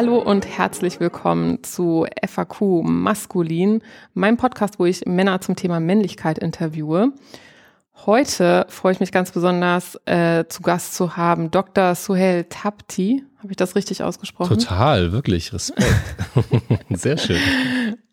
Hallo und herzlich willkommen zu FAQ Maskulin, meinem Podcast, wo ich Männer zum Thema Männlichkeit interviewe. Heute freue ich mich ganz besonders, äh, zu Gast zu haben Dr. Suhail Tapti. Habe ich das richtig ausgesprochen? Total, wirklich, Respekt. Sehr schön.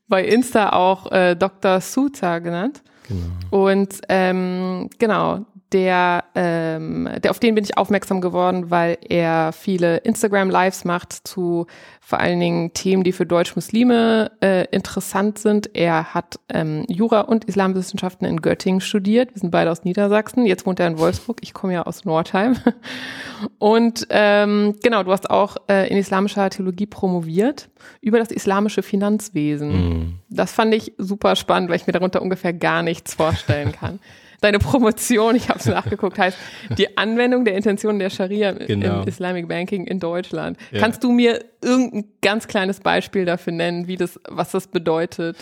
Bei Insta auch äh, Dr. Suta genannt. Genau. Und ähm, genau, der, ähm, der, auf den bin ich aufmerksam geworden, weil er viele Instagram-Lives macht zu vor allen Dingen Themen, die für Deutsch-Muslime äh, interessant sind. Er hat ähm, Jura und Islamwissenschaften in Göttingen studiert. Wir sind beide aus Niedersachsen. Jetzt wohnt er in Wolfsburg. Ich komme ja aus Nordheim. Und ähm, genau, du hast auch äh, in islamischer Theologie promoviert über das islamische Finanzwesen. Mm. Das fand ich super spannend, weil ich mir darunter ungefähr gar nichts vorstellen kann. deine Promotion, ich habe es nachgeguckt, heißt die Anwendung der Intentionen der Scharia genau. im Islamic Banking in Deutschland. Ja. Kannst du mir irgendein ganz kleines Beispiel dafür nennen, wie das, was das bedeutet?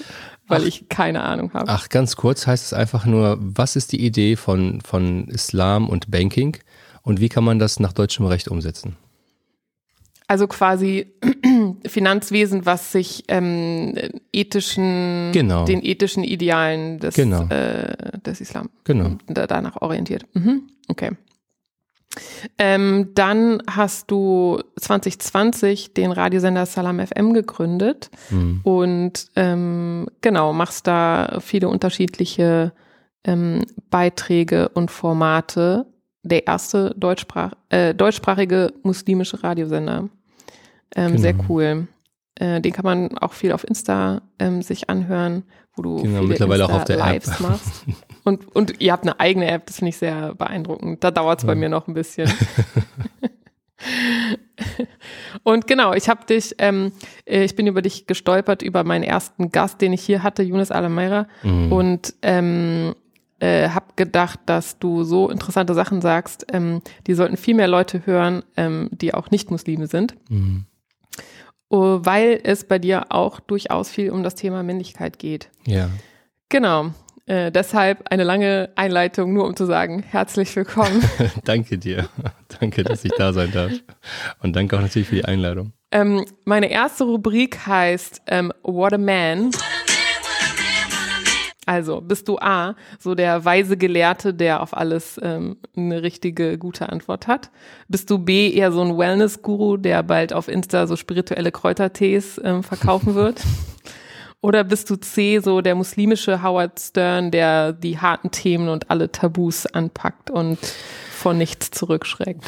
Weil ach, ich keine Ahnung habe. Ach, ganz kurz heißt es einfach nur, was ist die Idee von, von Islam und Banking und wie kann man das nach deutschem Recht umsetzen? Also quasi Finanzwesen, was sich ähm, ethischen, genau. den ethischen Idealen des, genau. äh, des Islam genau. danach orientiert. Mhm. Okay. Ähm, dann hast du 2020 den Radiosender Salam FM gegründet mhm. und ähm, genau machst da viele unterschiedliche ähm, Beiträge und Formate der erste deutschsprach, äh, deutschsprachige muslimische Radiosender. Ähm, genau. Sehr cool. Äh, den kann man auch viel auf Insta ähm, sich anhören, wo du genau, viele mittlerweile Insta auch auf der Lives App. machst. Und, und ihr habt eine eigene App, das finde ich sehr beeindruckend. Da dauert es ja. bei mir noch ein bisschen. Und genau, ich habe dich, ähm, äh, ich bin über dich gestolpert über meinen ersten Gast, den ich hier hatte, Yunus Alameira. Mhm. Und ähm, äh, habe gedacht, dass du so interessante Sachen sagst, ähm, die sollten viel mehr Leute hören, ähm, die auch nicht Muslime sind. Mhm. Uh, weil es bei dir auch durchaus viel um das Thema Männlichkeit geht. Ja. Genau. Äh, deshalb eine lange Einleitung, nur um zu sagen, herzlich willkommen. danke dir. danke, dass ich da sein darf. Und danke auch natürlich für die Einladung. Ähm, meine erste Rubrik heißt ähm, What a Man. Also bist du A, so der weise Gelehrte, der auf alles ähm, eine richtige, gute Antwort hat? Bist du B, eher so ein Wellness-Guru, der bald auf Insta so spirituelle Kräutertees ähm, verkaufen wird? Oder bist du C, so der muslimische Howard Stern, der die harten Themen und alle Tabus anpackt und vor nichts zurückschreckt?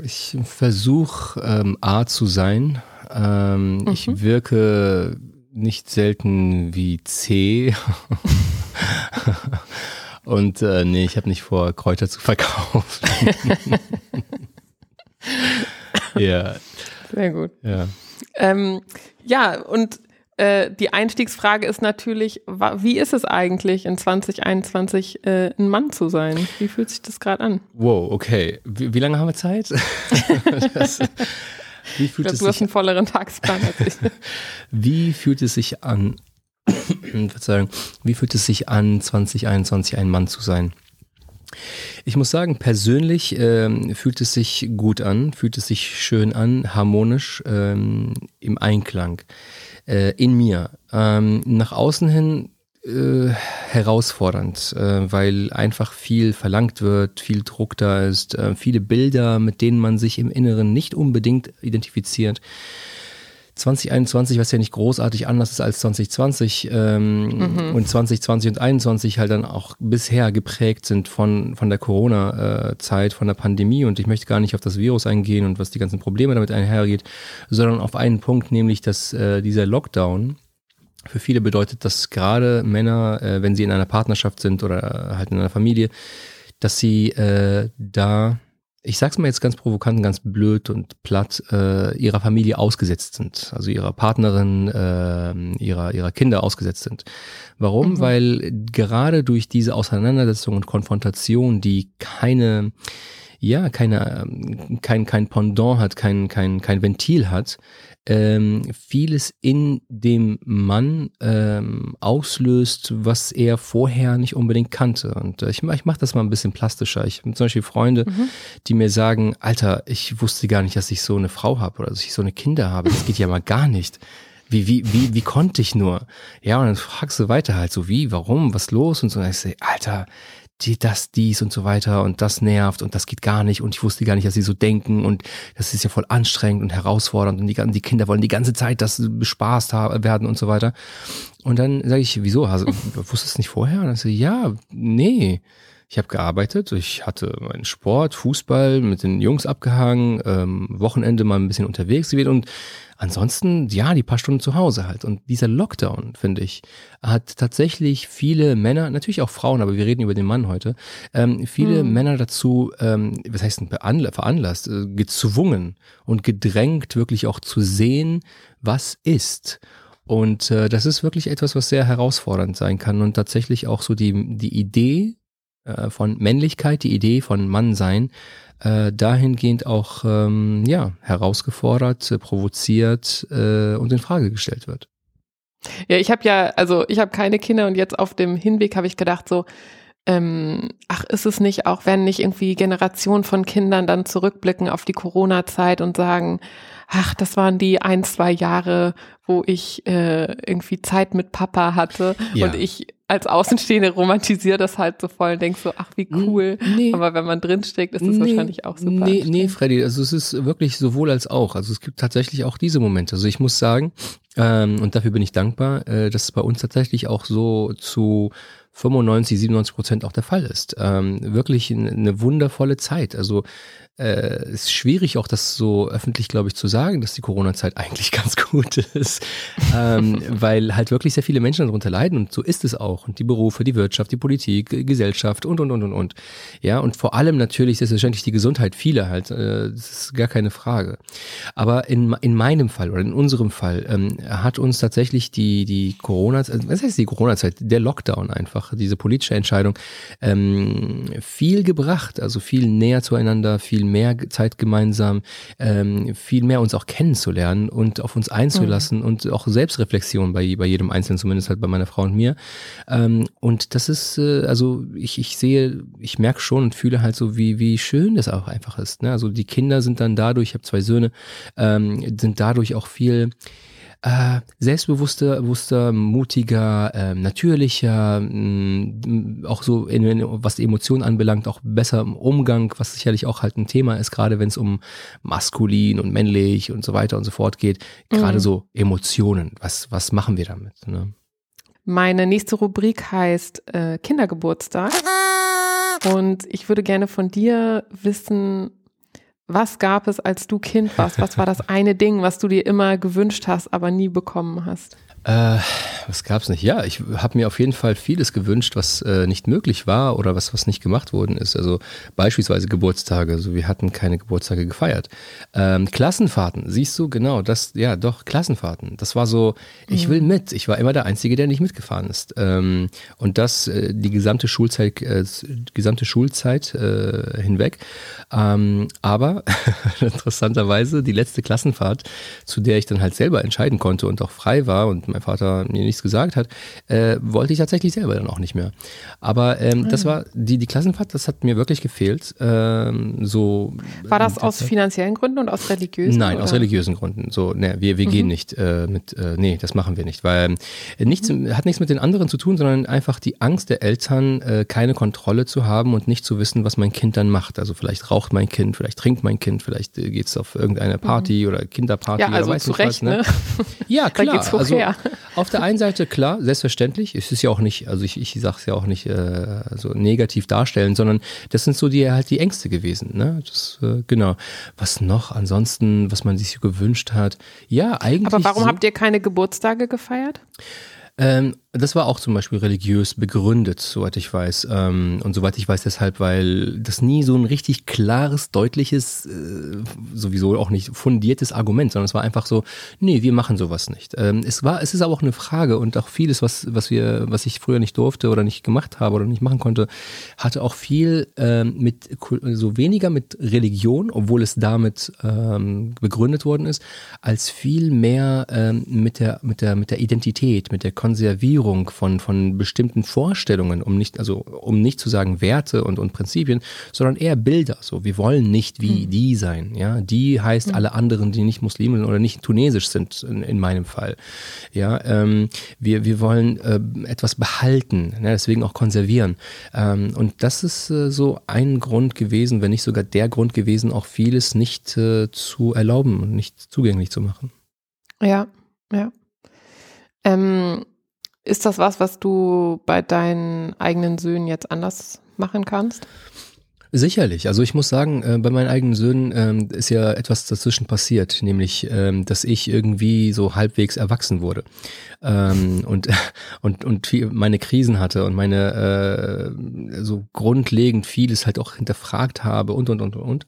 Ich versuche ähm, A zu sein. Ähm, mhm. Ich wirke nicht selten wie C. Und äh, nee, ich habe nicht vor, Kräuter zu verkaufen. ja. Sehr gut. Ja, ähm, ja und äh, die Einstiegsfrage ist natürlich, wie ist es eigentlich in 2021 äh, ein Mann zu sein? Wie fühlt sich das gerade an? Wow, okay. Wie, wie, lange haben wir Zeit? das, wie fühlt es du hast einen volleren Tagesplan als ich. Wie fühlt es sich an, Verzeihung, wie fühlt es sich an, 2021 ein Mann zu sein? Ich muss sagen, persönlich ähm, fühlt es sich gut an, fühlt es sich schön an, harmonisch, ähm, im Einklang äh, in mir. Ähm, nach außen hin äh, herausfordernd, äh, weil einfach viel verlangt wird, viel Druck da ist, äh, viele Bilder, mit denen man sich im Inneren nicht unbedingt identifiziert. 2021, was ja nicht großartig anders ist als 2020 ähm, mhm. und 2020 und 2021 halt dann auch bisher geprägt sind von, von der Corona-Zeit, von der Pandemie und ich möchte gar nicht auf das Virus eingehen und was die ganzen Probleme damit einhergeht, sondern auf einen Punkt, nämlich dass äh, dieser Lockdown für viele bedeutet das gerade Männer, äh, wenn sie in einer Partnerschaft sind oder halt in einer Familie, dass sie äh, da, ich sag's mal jetzt ganz provokant, ganz blöd und platt, äh, ihrer Familie ausgesetzt sind, also ihrer Partnerin, äh, ihrer, ihrer Kinder ausgesetzt sind. Warum? Mhm. Weil gerade durch diese Auseinandersetzung und Konfrontation, die keine ja, keine, ähm, kein, kein Pendant hat, kein, kein, kein Ventil hat, ähm, vieles in dem Mann ähm, auslöst, was er vorher nicht unbedingt kannte. Und äh, ich, ich mache das mal ein bisschen plastischer. Ich habe zum Beispiel Freunde, mhm. die mir sagen, Alter, ich wusste gar nicht, dass ich so eine Frau habe oder dass ich so eine Kinder habe. Das geht ja mal gar nicht. Wie, wie, wie, wie konnte ich nur? Ja, und dann fragst du weiter halt so, wie, warum, was los und so. Und ich sage, Alter, die, das, dies und so weiter und das nervt und das geht gar nicht und ich wusste gar nicht, dass sie so denken und das ist ja voll anstrengend und herausfordernd und die, die Kinder wollen die ganze Zeit das bespaßt haben, werden und so weiter. Und dann sage ich, wieso? Hast, wusstest du nicht vorher? Und dann ich, ja, nee. Ich habe gearbeitet, ich hatte meinen Sport, Fußball mit den Jungs abgehangen, ähm, Wochenende mal ein bisschen unterwegs gewesen und ansonsten, ja, die paar Stunden zu Hause halt. Und dieser Lockdown, finde ich, hat tatsächlich viele Männer, natürlich auch Frauen, aber wir reden über den Mann heute, ähm, viele mhm. Männer dazu, ähm, was heißt denn veranlasst, äh, gezwungen und gedrängt, wirklich auch zu sehen, was ist. Und äh, das ist wirklich etwas, was sehr herausfordernd sein kann und tatsächlich auch so die, die Idee äh, von Männlichkeit, die Idee von Mannsein, äh, dahingehend auch ähm, ja, herausgefordert, äh, provoziert äh, und in Frage gestellt wird. Ja, ich habe ja, also ich habe keine Kinder und jetzt auf dem Hinweg habe ich gedacht so, ähm, ach, ist es nicht auch, wenn nicht irgendwie Generationen von Kindern dann zurückblicken auf die Corona-Zeit und sagen, ach, das waren die ein, zwei Jahre, wo ich äh, irgendwie Zeit mit Papa hatte ja. und ich als Außenstehende romantisiere das halt so voll und denke so, ach, wie cool. Nee. Aber wenn man drinsteckt, ist das nee. wahrscheinlich auch super. Nee, nee, Freddy, also es ist wirklich sowohl als auch. Also es gibt tatsächlich auch diese Momente. Also ich muss sagen, ähm, und dafür bin ich dankbar, äh, dass es bei uns tatsächlich auch so zu 95, 97 Prozent auch der Fall ist. Ähm, wirklich eine wundervolle Zeit. Also äh, ist schwierig, auch das so öffentlich, glaube ich, zu sagen, dass die Corona-Zeit eigentlich ganz gut ist, ähm, weil halt wirklich sehr viele Menschen darunter leiden und so ist es auch. Und die Berufe, die Wirtschaft, die Politik, Gesellschaft und, und, und, und, und. Ja, und vor allem natürlich selbstverständlich die Gesundheit vieler halt, äh, das ist gar keine Frage. Aber in, in meinem Fall oder in unserem Fall ähm, hat uns tatsächlich die, die Corona, zeit was heißt die Corona-Zeit, der Lockdown einfach, diese politische Entscheidung, ähm, viel gebracht, also viel näher zueinander, viel mehr Zeit gemeinsam, ähm, viel mehr uns auch kennenzulernen und auf uns einzulassen mhm. und auch Selbstreflexion bei, bei jedem Einzelnen, zumindest halt bei meiner Frau und mir. Ähm, und das ist, äh, also ich, ich sehe, ich merke schon und fühle halt so, wie, wie schön das auch einfach ist. Ne? Also die Kinder sind dann dadurch, ich habe zwei Söhne, ähm, sind dadurch auch viel äh, selbstbewusster, bewusster, mutiger, äh, natürlicher, mh, mm, auch so in, in, was die Emotionen anbelangt, auch besser im Umgang, was sicherlich auch halt ein Thema ist, gerade wenn es um maskulin und männlich und so weiter und so fort geht. Gerade mhm. so Emotionen. Was, was machen wir damit? Ne? Meine nächste Rubrik heißt äh, Kindergeburtstag. Und ich würde gerne von dir wissen, was gab es, als du Kind warst? Was war das eine Ding, was du dir immer gewünscht hast, aber nie bekommen hast? Äh, was gab's nicht? Ja, ich habe mir auf jeden Fall vieles gewünscht, was äh, nicht möglich war oder was, was nicht gemacht worden ist. Also beispielsweise Geburtstage. Also wir hatten keine Geburtstage gefeiert. Ähm, Klassenfahrten, siehst du, genau, das, ja, doch, Klassenfahrten. Das war so, ich mhm. will mit. Ich war immer der Einzige, der nicht mitgefahren ist. Ähm, und das äh, die gesamte Schulzeit, äh, gesamte Schulzeit äh, hinweg. Ähm, aber interessanterweise die letzte Klassenfahrt, zu der ich dann halt selber entscheiden konnte und auch frei war und mein Vater mir nichts gesagt hat, äh, wollte ich tatsächlich selber dann auch nicht mehr. Aber ähm, mhm. das war die, die Klassenfahrt, das hat mir wirklich gefehlt. Ähm, so war das aus finanziellen Gründen und aus religiösen? Nein, oder? aus religiösen Gründen. So, ne, wir, wir mhm. gehen nicht äh, mit, äh, nee, das machen wir nicht, weil äh, nichts mhm. hat nichts mit den anderen zu tun, sondern einfach die Angst der Eltern, äh, keine Kontrolle zu haben und nicht zu wissen, was mein Kind dann macht. Also vielleicht raucht mein Kind, vielleicht trinkt mein Kind, vielleicht äh, geht es auf irgendeine Party mhm. oder Kinderparty ja, also oder weiß zu Recht, was. Ne? ne? Ja, klar. da geht's hoch also, her. Auf der einen Seite, klar, selbstverständlich. Es ist ja auch nicht, also ich, ich sage es ja auch nicht äh, so negativ darstellen, sondern das sind so die halt die Ängste gewesen. Ne? Das, äh, genau. Was noch ansonsten, was man sich so gewünscht hat? Ja, eigentlich. Aber warum so, habt ihr keine Geburtstage gefeiert? Ähm, Das war auch zum Beispiel religiös begründet, soweit ich weiß. Ähm, und soweit ich weiß deshalb, weil das nie so ein richtig klares, deutliches, äh, sowieso auch nicht fundiertes Argument, sondern es war einfach so, nee, wir machen sowas nicht. Ähm, es war, es ist aber auch eine Frage und auch vieles, was, was wir, was ich früher nicht durfte oder nicht gemacht habe oder nicht machen konnte, hatte auch viel ähm, mit, so weniger mit Religion, obwohl es damit begründet worden ist, als viel mehr mit der, mit der, mit der Identität, mit der Konservierung Konservierung von, von bestimmten Vorstellungen, um nicht, also um nicht zu sagen Werte und, und Prinzipien, sondern eher Bilder. So, wir wollen nicht wie mhm. die sein. Ja, die heißt mhm. alle anderen, die nicht Muslimen oder nicht tunesisch sind, in, in meinem Fall. Ja, ähm, wir, wir wollen äh, etwas behalten, ne, deswegen auch konservieren. Ähm, und das ist äh, so ein Grund gewesen, wenn nicht sogar der Grund gewesen, auch vieles nicht äh, zu erlauben und nicht zugänglich zu machen. Ja, ja. Ähm, ist das was, was du bei deinen eigenen Söhnen jetzt anders machen kannst? Sicherlich. Also ich muss sagen, äh, bei meinen eigenen Söhnen ähm, ist ja etwas dazwischen passiert, nämlich, ähm, dass ich irgendwie so halbwegs erwachsen wurde ähm, und und und viel, meine Krisen hatte und meine äh, so grundlegend vieles halt auch hinterfragt habe und und und und.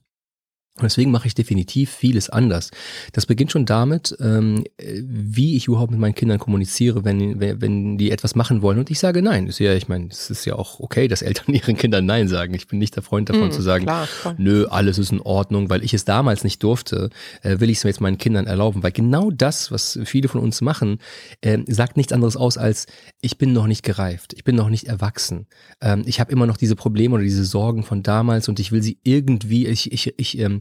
Und deswegen mache ich definitiv vieles anders. Das beginnt schon damit, ähm, wie ich überhaupt mit meinen Kindern kommuniziere, wenn, wenn die etwas machen wollen. Und ich sage nein. Ist ja, ich meine, es ist ja auch okay, dass Eltern ihren Kindern nein sagen. Ich bin nicht der Freund davon mm, zu sagen, klar, nö, alles ist in Ordnung, weil ich es damals nicht durfte, äh, will ich es jetzt meinen Kindern erlauben. Weil genau das, was viele von uns machen, äh, sagt nichts anderes aus als, ich bin noch nicht gereift, ich bin noch nicht erwachsen. Ähm, ich habe immer noch diese Probleme oder diese Sorgen von damals und ich will sie irgendwie, ich, ich, ich, ähm,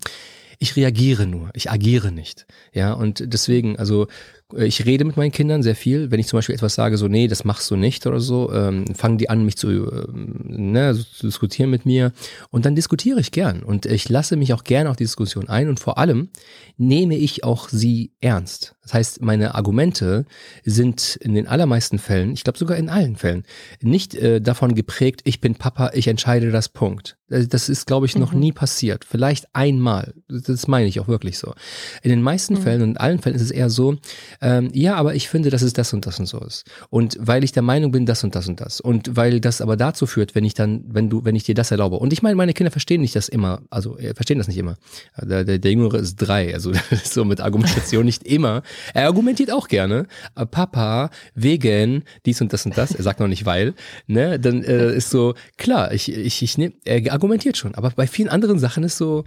ich reagiere nur, ich agiere nicht. Ja, und deswegen, also äh, ich rede mit meinen Kindern sehr viel. Wenn ich zum Beispiel etwas sage, so, nee, das machst du nicht oder so, ähm, fangen die an, mich zu, ähm, ne, so, zu diskutieren mit mir. Und dann diskutiere ich gern. Und ich lasse mich auch gern auf die Diskussion ein. Und vor allem nehme ich auch sie ernst. Das heißt, meine Argumente sind in den allermeisten Fällen, ich glaube sogar in allen Fällen, nicht äh, davon geprägt, ich bin Papa, ich entscheide das Punkt. Äh, das ist, glaube ich, noch mhm. nie passiert. Vielleicht einmal. Das meine ich auch wirklich so. In den meisten mhm. Fällen und in allen Fällen ist es eher so, ähm, ja, aber ich finde, dass es das und das und so ist. Und weil ich der Meinung bin, das und das und das. Und weil das aber dazu führt, wenn ich dann, wenn du, wenn ich dir das erlaube. Und ich meine, meine Kinder verstehen nicht das immer, also äh, verstehen das nicht immer. Der, der, der Jüngere ist drei, also so mit Argumentation nicht immer. Er argumentiert auch gerne. Äh, Papa, wegen, dies und das und das, er sagt noch nicht weil, ne, dann äh, ist so, klar, ich, ich, ich nehme, er argumentiert schon. Aber bei vielen anderen Sachen ist so,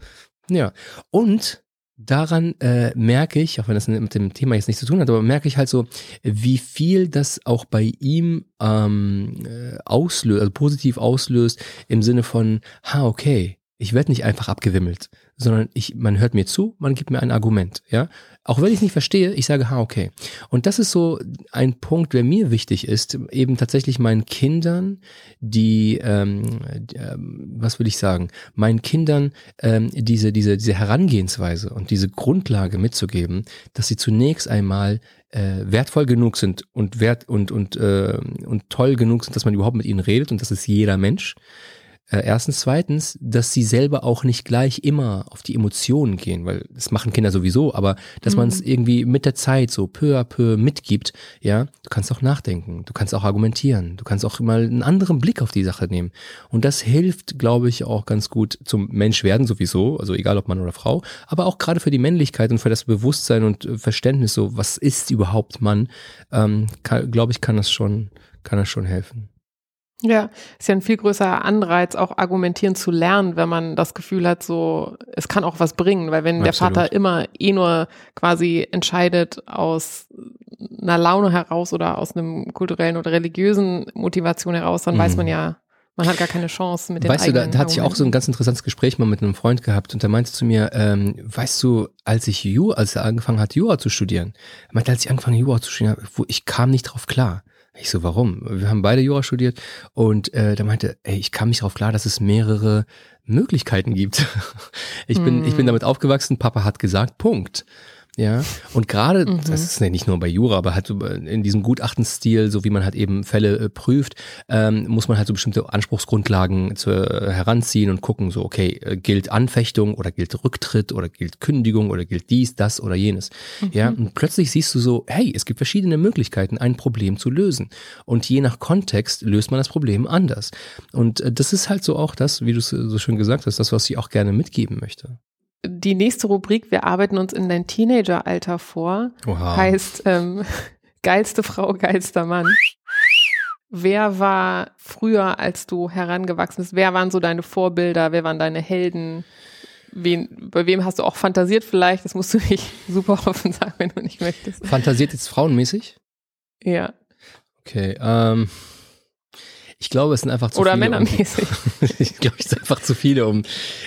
ja. Und daran äh, merke ich, auch wenn das mit dem Thema jetzt nichts zu tun hat, aber merke ich halt so, wie viel das auch bei ihm ähm, äh, auslöst, also positiv auslöst, im Sinne von, ha, okay, ich werde nicht einfach abgewimmelt, sondern ich, man hört mir zu, man gibt mir ein Argument, ja. Auch wenn ich es nicht verstehe, ich sage, ha, okay. Und das ist so ein Punkt, der mir wichtig ist, eben tatsächlich meinen Kindern, die, ähm, äh, was will ich sagen, meinen Kindern ähm, diese, diese, diese Herangehensweise und diese Grundlage mitzugeben, dass sie zunächst einmal äh, wertvoll genug sind und wert und und äh, und toll genug sind, dass man überhaupt mit ihnen redet und das ist jeder Mensch. Äh, erstens, zweitens, dass sie selber auch nicht gleich immer auf die Emotionen gehen, weil das machen Kinder sowieso, aber dass mhm. man es irgendwie mit der Zeit so peu à peu mitgibt, ja, du kannst auch nachdenken, du kannst auch argumentieren, du kannst auch mal einen anderen Blick auf die Sache nehmen. Und das hilft, glaube ich, auch ganz gut zum Menschwerden sowieso, also egal ob Mann oder Frau, aber auch gerade für die Männlichkeit und für das Bewusstsein und Verständnis, so was ist überhaupt Mann, ähm, glaube ich, kann das schon, kann das schon helfen. Ja, ist ja ein viel größerer Anreiz, auch argumentieren zu lernen, wenn man das Gefühl hat, so, es kann auch was bringen, weil wenn Absolut. der Vater immer eh nur quasi entscheidet aus einer Laune heraus oder aus einem kulturellen oder religiösen Motivation heraus, dann mhm. weiß man ja, man hat gar keine Chance mit den Weißt du, da, da hatte ich auch so ein ganz interessantes Gespräch mal mit einem Freund gehabt und der meinte zu mir, ähm, weißt du, als ich Jura, als er angefangen hat, Jura zu studieren, er meinte, als ich angefangen Jura zu studieren, wo ich kam nicht drauf klar. Ich so, warum? Wir haben beide Jura studiert und äh, der meinte, ey, ich kam nicht darauf klar, dass es mehrere Möglichkeiten gibt. ich bin, mm. ich bin hm. damit aufgewachsen, Papa hat gesagt, Punkt. Ja, und gerade, mhm. das ist nicht nur bei Jura, aber halt so in diesem Gutachtenstil, so wie man halt eben Fälle äh, prüft, ähm, muss man halt so bestimmte Anspruchsgrundlagen zu, äh, heranziehen und gucken, so, okay, äh, gilt Anfechtung oder gilt Rücktritt oder gilt Kündigung oder gilt dies, das oder jenes. Mhm. Ja, und plötzlich siehst du so, hey, es gibt verschiedene Möglichkeiten, ein Problem zu lösen. Und je nach Kontext löst man das Problem anders. Und äh, das ist halt so auch das, wie du es so schön gesagt hast, das, was ich auch gerne mitgeben möchte die nächste Rubrik, wir arbeiten uns in dein Teenageralter vor, Oha. heißt ähm, geilste Frau, geilster Mann. Wer war früher, als du herangewachsen bist, wer waren so deine Vorbilder, wer waren deine Helden? Wen, bei wem hast du auch fantasiert vielleicht? Das musst du nicht super offen sagen, wenn du nicht möchtest. Fantasiert jetzt frauenmäßig? Ja. Okay, ähm, ich glaube, es sind einfach zu oder viele. Oder männermäßig. Um, ich glaube, es sind einfach zu viele, um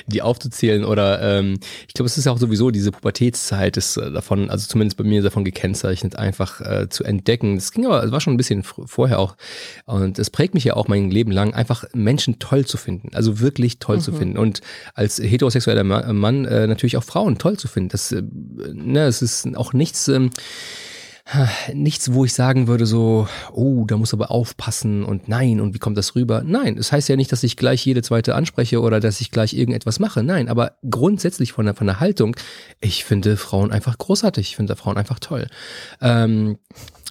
die aufzuzählen. Oder ähm, ich glaube, es ist ja auch sowieso diese Pubertätszeit ist äh, davon, also zumindest bei mir davon gekennzeichnet, einfach äh, zu entdecken. Das ging aber, es war schon ein bisschen vorher auch. Und es prägt mich ja auch mein Leben lang, einfach Menschen toll zu finden. Also wirklich toll mhm. zu finden. Und als heterosexueller Mann äh, natürlich auch Frauen toll zu finden. Das, äh, ne, es ist auch nichts. Ähm, nichts, wo ich sagen würde so, oh, da muss aber aufpassen und nein, und wie kommt das rüber? Nein, es das heißt ja nicht, dass ich gleich jede zweite anspreche oder dass ich gleich irgendetwas mache. Nein, aber grundsätzlich von der, von der Haltung, ich finde Frauen einfach großartig, ich finde Frauen einfach toll. Ähm,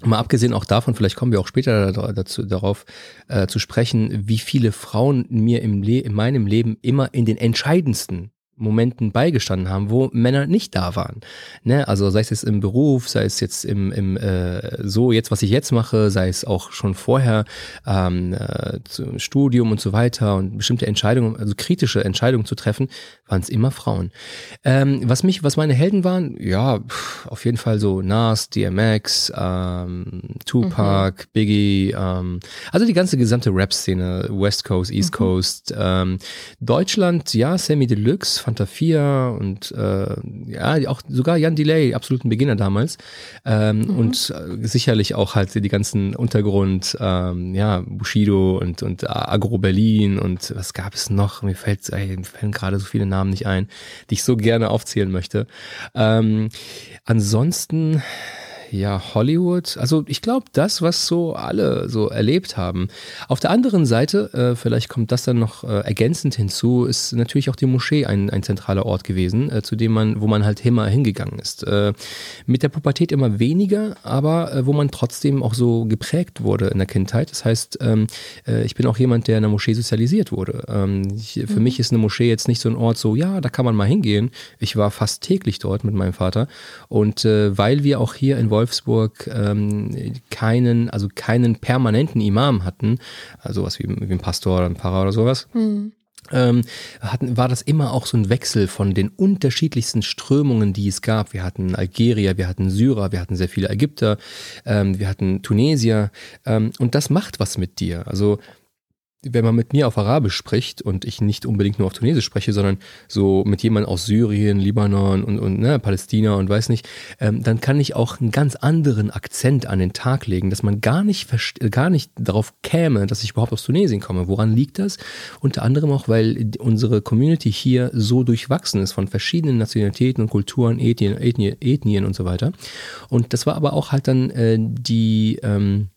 Mal abgesehen auch davon, vielleicht kommen wir auch später dazu, darauf äh, zu sprechen, wie viele Frauen mir im Le in meinem Leben immer in den entscheidendsten Momenten beigestanden haben, wo Männer nicht da waren. Ne? Also sei es jetzt im Beruf, sei es jetzt im, im äh, so jetzt, was ich jetzt mache, sei es auch schon vorher ähm, äh, zum Studium und so weiter und bestimmte Entscheidungen, also kritische Entscheidungen zu treffen, waren es immer Frauen. Ähm, was mich, was meine Helden waren, ja, pff, auf jeden Fall so Nas, DMX, ähm, Tupac, mhm. Biggie, ähm, also die ganze gesamte Rap-Szene, West Coast, East mhm. Coast, ähm, Deutschland, ja, Sammy Deluxe, Fanta 4 und äh, ja, auch sogar Jan Delay, absoluten Beginner damals. Ähm, mhm. Und äh, sicherlich auch halt die ganzen Untergrund, ähm, ja, Bushido und, und Agro Berlin und was gab es noch? Mir fällt, ey, mir fallen gerade so viele Namen nicht ein, die ich so gerne aufzählen möchte. Ähm, ansonsten ja, Hollywood. Also ich glaube, das, was so alle so erlebt haben. Auf der anderen Seite, äh, vielleicht kommt das dann noch äh, ergänzend hinzu, ist natürlich auch die Moschee ein, ein zentraler Ort gewesen, äh, zu dem man, wo man halt immer hingegangen ist. Äh, mit der Pubertät immer weniger, aber äh, wo man trotzdem auch so geprägt wurde in der Kindheit. Das heißt, ähm, äh, ich bin auch jemand, der in der Moschee sozialisiert wurde. Ähm, ich, für mhm. mich ist eine Moschee jetzt nicht so ein Ort, so ja, da kann man mal hingehen. Ich war fast täglich dort mit meinem Vater und weil wir auch hier in Wolf Wolfsburg ähm, keinen, also keinen permanenten Imam hatten, also was wie, wie ein Pastor oder ein Pfarrer oder sowas. Mhm. Ähm, hatten, war das immer auch so ein Wechsel von den unterschiedlichsten Strömungen, die es gab. Wir hatten Algerier, wir hatten Syrer, wir hatten sehr viele Ägypter, ähm, wir hatten Tunesier ähm, und das macht was mit dir. Also wenn man mit mir auf Arabisch spricht und ich nicht unbedingt nur auf Tunesisch spreche, sondern so mit jemandem aus Syrien, Libanon und, und ne, Palästina und weiß nicht, ähm, dann kann ich auch einen ganz anderen Akzent an den Tag legen, dass man gar nicht, gar nicht darauf käme, dass ich überhaupt aus Tunesien komme. Woran liegt das? Unter anderem auch, weil unsere Community hier so durchwachsen ist von verschiedenen Nationalitäten und Kulturen, Ethnien, Ethnien, Ethnien und so weiter. Und das war aber auch halt dann äh, die ähm,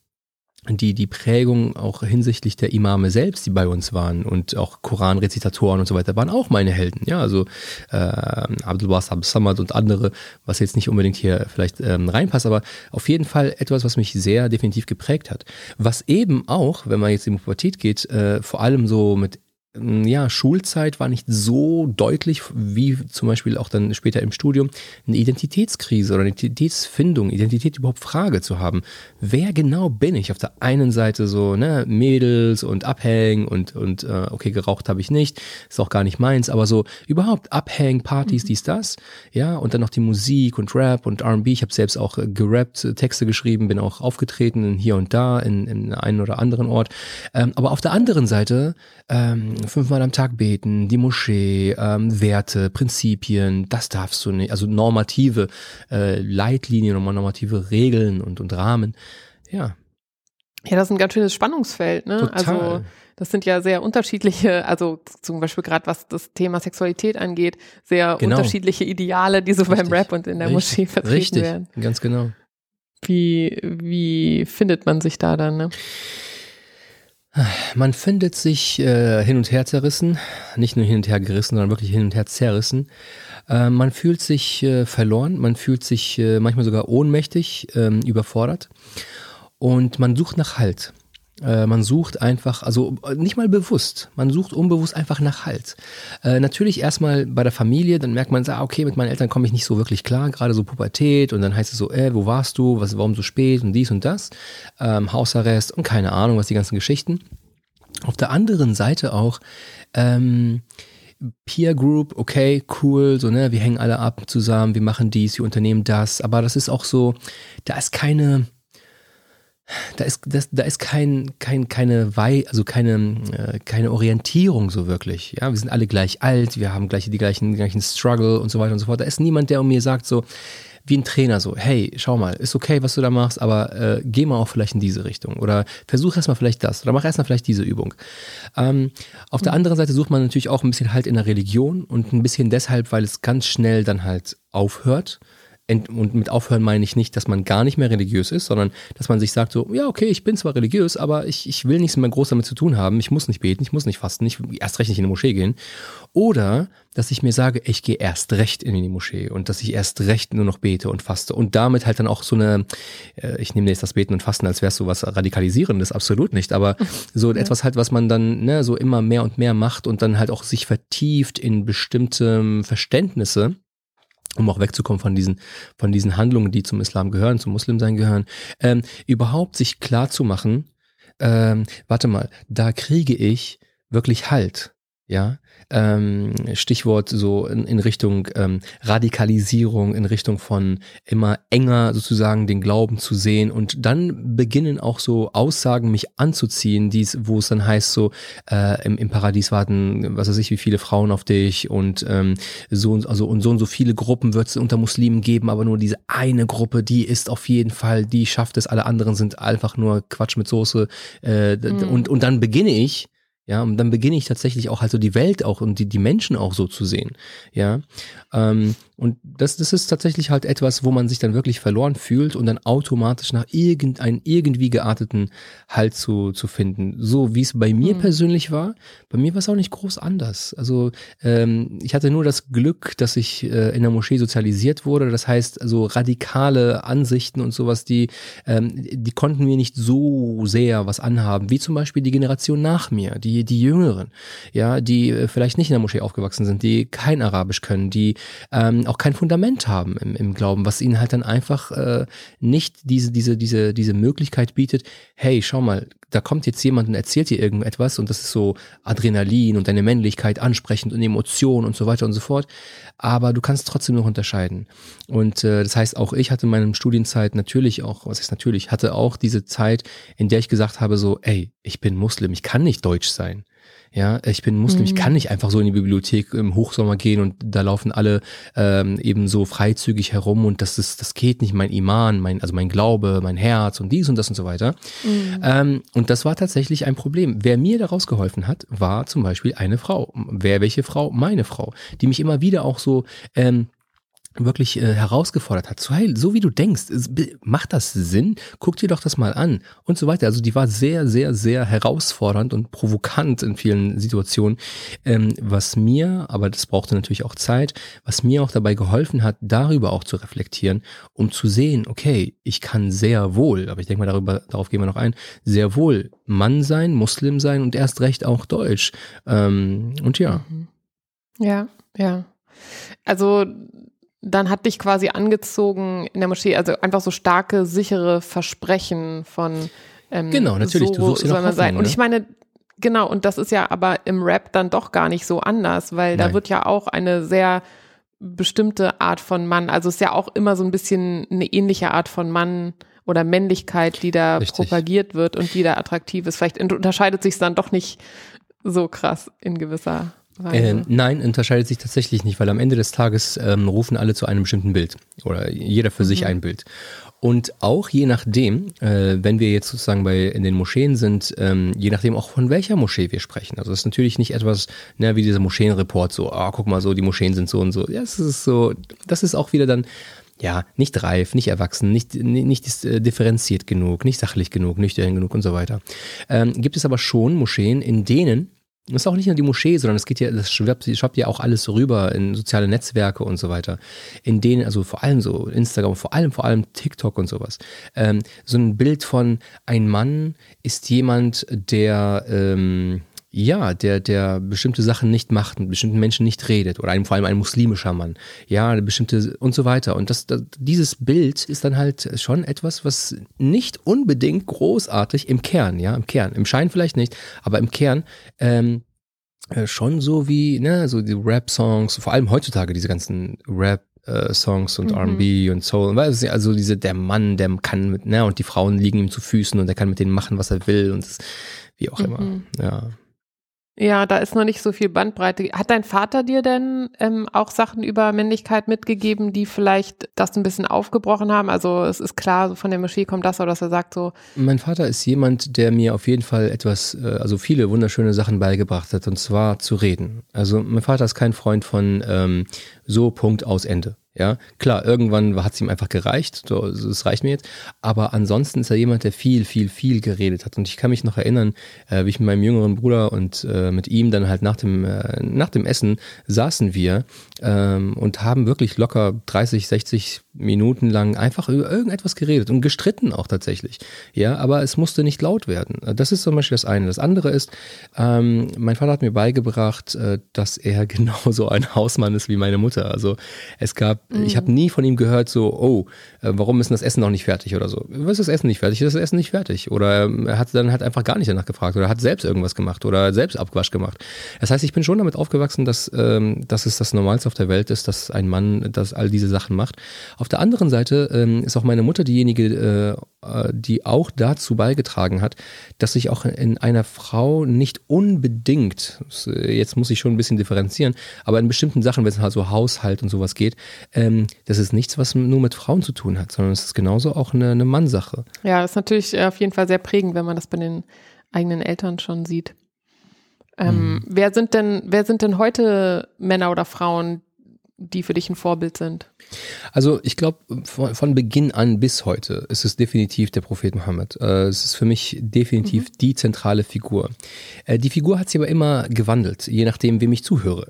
die, die Prägung auch hinsichtlich der Imame selbst, die bei uns waren und auch Koranrezitatoren und so weiter, waren auch meine Helden. Ja, also äh, Abdul Wasab Samad und andere, was jetzt nicht unbedingt hier vielleicht ähm, reinpasst, aber auf jeden Fall etwas, was mich sehr definitiv geprägt hat. Was eben auch, wenn man jetzt in die Pubertät geht, äh, vor allem so mit ja, Schulzeit war nicht so deutlich wie zum Beispiel auch dann später im Studium eine Identitätskrise oder eine Identitätsfindung, Identität überhaupt Frage zu haben. Wer genau bin ich? Auf der einen Seite so, ne, Mädels und Abhängen und, und äh, okay, geraucht habe ich nicht, ist auch gar nicht meins, aber so überhaupt Abhängen, Partys, mhm. dies, das, ja, und dann noch die Musik und Rap und R&B. Ich habe selbst auch äh, gerappt, äh, Texte geschrieben, bin auch aufgetreten hier und da in, in einen oder anderen Ort. Ähm, aber auf der anderen Seite ähm, fünfmal am Tag beten, die Moschee, ähm, Werte, Prinzipien, das darfst du nicht, also normative äh, Leitlinien, normative Regeln und, und Rahmen. Ja. Ja, das ist ein ganz schönes Spannungsfeld, ne? Total. Also das sind ja sehr unterschiedliche, also zum Beispiel gerade was das Thema Sexualität angeht, sehr genau. unterschiedliche Ideale, die so Richtig. beim Rap und in der Richtig. Moschee vertreten Richtig. werden. Ganz genau. Wie, wie findet man sich da dann? Ne? Man findet sich äh, hin und her zerrissen, nicht nur hin und her gerissen, sondern wirklich hin und her zerrissen. Äh, man fühlt sich äh, verloren, man fühlt sich äh, manchmal sogar ohnmächtig, ähm, überfordert und man sucht nach Halt. Äh, man sucht einfach, also äh, nicht mal bewusst, man sucht unbewusst einfach nach Halt. Äh, natürlich erstmal bei der Familie, dann merkt man, ah, okay, mit meinen Eltern komme ich nicht so wirklich klar, gerade so Pubertät und dann heißt es so, äh, wo warst du, was, warum so spät? Und dies und das, ähm, Hausarrest und keine Ahnung, was die ganzen Geschichten. Auf der anderen Seite auch, ähm, Peer Group, okay, cool, so, ne, wir hängen alle ab zusammen, wir machen dies, wir unternehmen das, aber das ist auch so, da ist keine, da ist, das, da ist kein, kein, keine Wei, also keine, äh, keine Orientierung so wirklich. Ja, wir sind alle gleich alt, wir haben gleich die gleichen, die gleichen Struggle und so weiter und so fort. Da ist niemand, der um mir sagt so, wie ein Trainer so, hey, schau mal, ist okay, was du da machst, aber äh, geh mal auch vielleicht in diese Richtung oder versuch erstmal vielleicht das oder mach erstmal vielleicht diese Übung. Ähm, auf der anderen Seite sucht man natürlich auch ein bisschen halt in der Religion und ein bisschen deshalb, weil es ganz schnell dann halt aufhört und mit aufhören meine ich nicht, dass man gar nicht mehr religiös ist, sondern dass man sich sagt so, ja, okay, ich bin zwar religiös, aber ich, ich will nichts mehr groß damit zu tun haben, ich muss nicht beten, ich muss nicht fasten, ich erst recht nicht in die Moschee gehen. Oder, dass ich mir sage, ich gehe erst recht in die Moschee und dass ich erst recht nur noch bete und faste und damit halt dann auch so eine, äh, ich nehme jetzt das Beten und Fasten, als wäre es so was Radikalisierendes, absolut nicht, aber so ja. etwas halt, was man dann ne, so immer mehr und mehr macht und dann halt auch sich vertieft in bestimmte Verständnisse um auch wegzukommen von diesen, von diesen Handlungen, die zum Islam gehören, zum Muslimsein gehören, ähm, überhaupt sich klar zu machen, ähm, warte mal, da kriege ich wirklich Halt. Ja, ähm, Stichwort so in, in Richtung ähm, Radikalisierung, in Richtung von immer enger sozusagen den Glauben zu sehen und dann beginnen auch so Aussagen mich anzuziehen, dies, wo es dann heißt so äh, im, im Paradies warten, was weiß ich, wie viele Frauen auf dich und ähm, so also und so und so viele Gruppen wird es unter Muslimen geben, aber nur diese eine Gruppe, die ist auf jeden Fall, die schafft es, alle anderen sind einfach nur Quatsch mit Soße äh, mhm. und und dann beginne ich ja, und dann beginne ich tatsächlich auch halt so die Welt auch und die, die Menschen auch so zu sehen. Ja, ähm, und das, das ist tatsächlich halt etwas, wo man sich dann wirklich verloren fühlt und dann automatisch nach irgendeinen irgendwie gearteten Halt zu, zu finden. So wie es bei mir mhm. persönlich war, bei mir war es auch nicht groß anders. Also ähm, ich hatte nur das Glück, dass ich äh, in der Moschee sozialisiert wurde. Das heißt, so radikale Ansichten und sowas, die, ähm, die konnten mir nicht so sehr was anhaben, wie zum Beispiel die Generation nach mir, die, die Jüngeren, ja, die äh, vielleicht nicht in der Moschee aufgewachsen sind, die kein Arabisch können, die ähm, auch kein Fundament haben im, im Glauben, was ihnen halt dann einfach äh, nicht diese, diese, diese, diese Möglichkeit bietet, hey, schau mal, da kommt jetzt jemand und erzählt dir irgendetwas und das ist so Adrenalin und deine Männlichkeit ansprechend und Emotionen und so weiter und so fort. Aber du kannst trotzdem noch unterscheiden. Und äh, das heißt, auch ich hatte in meinem Studienzeit natürlich auch, was ist natürlich, hatte auch diese Zeit, in der ich gesagt habe, so, ey, ich bin Muslim, ich kann nicht deutsch sein. Ja, ich bin Muslim, mhm. ich kann nicht einfach so in die Bibliothek im Hochsommer gehen und da laufen alle ähm, eben so freizügig herum und das ist, das geht nicht, mein Iman, mein, also mein Glaube, mein Herz und dies und das und so weiter. Mhm. Ähm, und das war tatsächlich ein Problem. Wer mir daraus geholfen hat, war zum Beispiel eine Frau. Wer welche Frau? Meine Frau, die mich immer wieder auch so ähm, wirklich äh, herausgefordert hat. So, hey, so wie du denkst, macht das Sinn? Guck dir doch das mal an und so weiter. Also die war sehr, sehr, sehr herausfordernd und provokant in vielen Situationen, ähm, was mir, aber das brauchte natürlich auch Zeit, was mir auch dabei geholfen hat, darüber auch zu reflektieren, um zu sehen, okay, ich kann sehr wohl, aber ich denke mal darüber, darauf gehen wir noch ein, sehr wohl Mann sein, Muslim sein und erst recht auch Deutsch. Ähm, und ja. Mhm. Ja, ja. Also dann hat dich quasi angezogen in der Moschee, also einfach so starke, sichere Versprechen von ähm, Genau, natürlich, so, du suchst ja noch sein. Und ich meine, genau, und das ist ja aber im Rap dann doch gar nicht so anders, weil Nein. da wird ja auch eine sehr bestimmte Art von Mann, also es ist ja auch immer so ein bisschen eine ähnliche Art von Mann oder Männlichkeit, die da Richtig. propagiert wird und die da attraktiv ist. Vielleicht unterscheidet sich es dann doch nicht so krass in gewisser Äh, nein, unterscheidet sich tatsächlich nicht, weil am Ende des Tages ähm, rufen alle zu einem bestimmten Bild oder jeder für mhm. sich ein Bild. Und auch je nachdem, äh, wenn wir jetzt sozusagen bei in den Moscheen sind, ähm, je nachdem auch von welcher Moschee wir sprechen. Also das ist natürlich nicht etwas, ne, wie dieser Moscheenreport, so, ah, guck mal so, die Moscheen sind so und so. Ja, das ist so, das ist auch wieder dann, ja, nicht reif, nicht erwachsen, nicht, nicht, nicht äh, differenziert genug, nicht sachlich genug, nüchtern genug und so weiter. Ähm, gibt es aber schon Moscheen, in denen das ist auch nicht nur die Moschee, sondern es geht ja, das schwappt, schwappt ja auch alles rüber in soziale Netzwerke und so weiter. In denen, also vor allem so Instagram, vor allem, vor allem TikTok und sowas. Ähm, so ein Bild von ein Mann ist jemand, der ähm, ja, der, der bestimmte Sachen nicht macht, mit bestimmten Menschen nicht redet oder einem, vor allem ein muslimischer Mann, ja, bestimmte und so weiter. Und das, das, dieses Bild ist dann halt schon etwas, was nicht unbedingt großartig im Kern, ja, im Kern, im Schein vielleicht nicht, aber im Kern ähm, äh, schon so wie, ne, so die Rap-Songs, vor allem heutzutage diese ganzen Rap äh, Songs und mhm. R&B und Soul. Also diese der Mann, der kann mit, ne, und die Frauen liegen ihm zu Füßen und er kann mit denen machen, was er will und das, wie auch mhm. immer. Ja. Ja, da ist noch nicht so viel Bandbreite. Hat dein Vater dir denn ähm, auch Sachen über Männlichkeit mitgegeben, die vielleicht das ein bisschen aufgebrochen haben? Also es ist klar, so von der Moschee kommt das, oder dass er sagt so. Mein Vater ist jemand, der mir auf jeden Fall etwas, äh, also viele wunderschöne Sachen beigebracht hat, und zwar zu reden. Also mein Vater ist kein Freund von ähm, so Punkt aus Ende. Ja, klar, irgendwann hat es ihm einfach gereicht, so, das reicht mir jetzt. Aber ansonsten ist er jemand, der viel, viel, viel geredet hat. Und ich kann mich noch erinnern, äh, wie ich mit meinem jüngeren Bruder und äh, mit ihm dann halt nach dem, äh, nach dem Essen saßen wir ähm, und haben wirklich locker 30, 60 Minuten lang einfach über irgendetwas geredet und gestritten auch tatsächlich. Ja, aber es musste nicht laut werden. Das ist zum Beispiel das eine. Das andere ist, ähm, mein Vater hat mir beigebracht, äh, dass er genauso ein Hausmann ist wie meine Mutter. Also es gab Mhm. Ich habe nie von ihm gehört, so, oh, äh, warum ist denn das Essen noch nicht fertig oder so. Was ist das Essen nicht fertig? Ist das Essen nicht fertig? Oder ähm, er hat dann halt einfach gar nicht danach gefragt oder hat selbst irgendwas gemacht oder selbst Abwasch gemacht. Das heißt, ich bin schon damit aufgewachsen, dass, ähm, dass es das Normalste auf der Welt ist, dass ein Mann das all diese Sachen macht. Auf der anderen Seite ähm, ist auch meine Mutter diejenige, äh, äh die auch dazu beigetragen hat, dass sich auch in einer Frau nicht unbedingt, äh, jetzt muss ich schon ein bisschen differenzieren, aber in bestimmten Sachen, wenn es halt so Haushalt und sowas geht, ähm, das ist nichts, was nur mit Frauen zu tun hat, sondern es ist genauso auch eine, eine Mannsache. Ja, das ist natürlich äh, auf jeden Fall sehr prägend, wenn man das bei den eigenen Eltern schon sieht. Ähm, hm. Wer sind denn, wer sind denn heute Männer oder Frauen, die für dich ein Vorbild sind? Also ich glaube, von, von, Beginn an bis heute ist es definitiv der Prophet Mohammed. Äh, es ist für mich definitiv mhm. die zentrale Figur. Äh, die Figur hat sich aber immer gewandelt, je nachdem, wem ich zuhöre.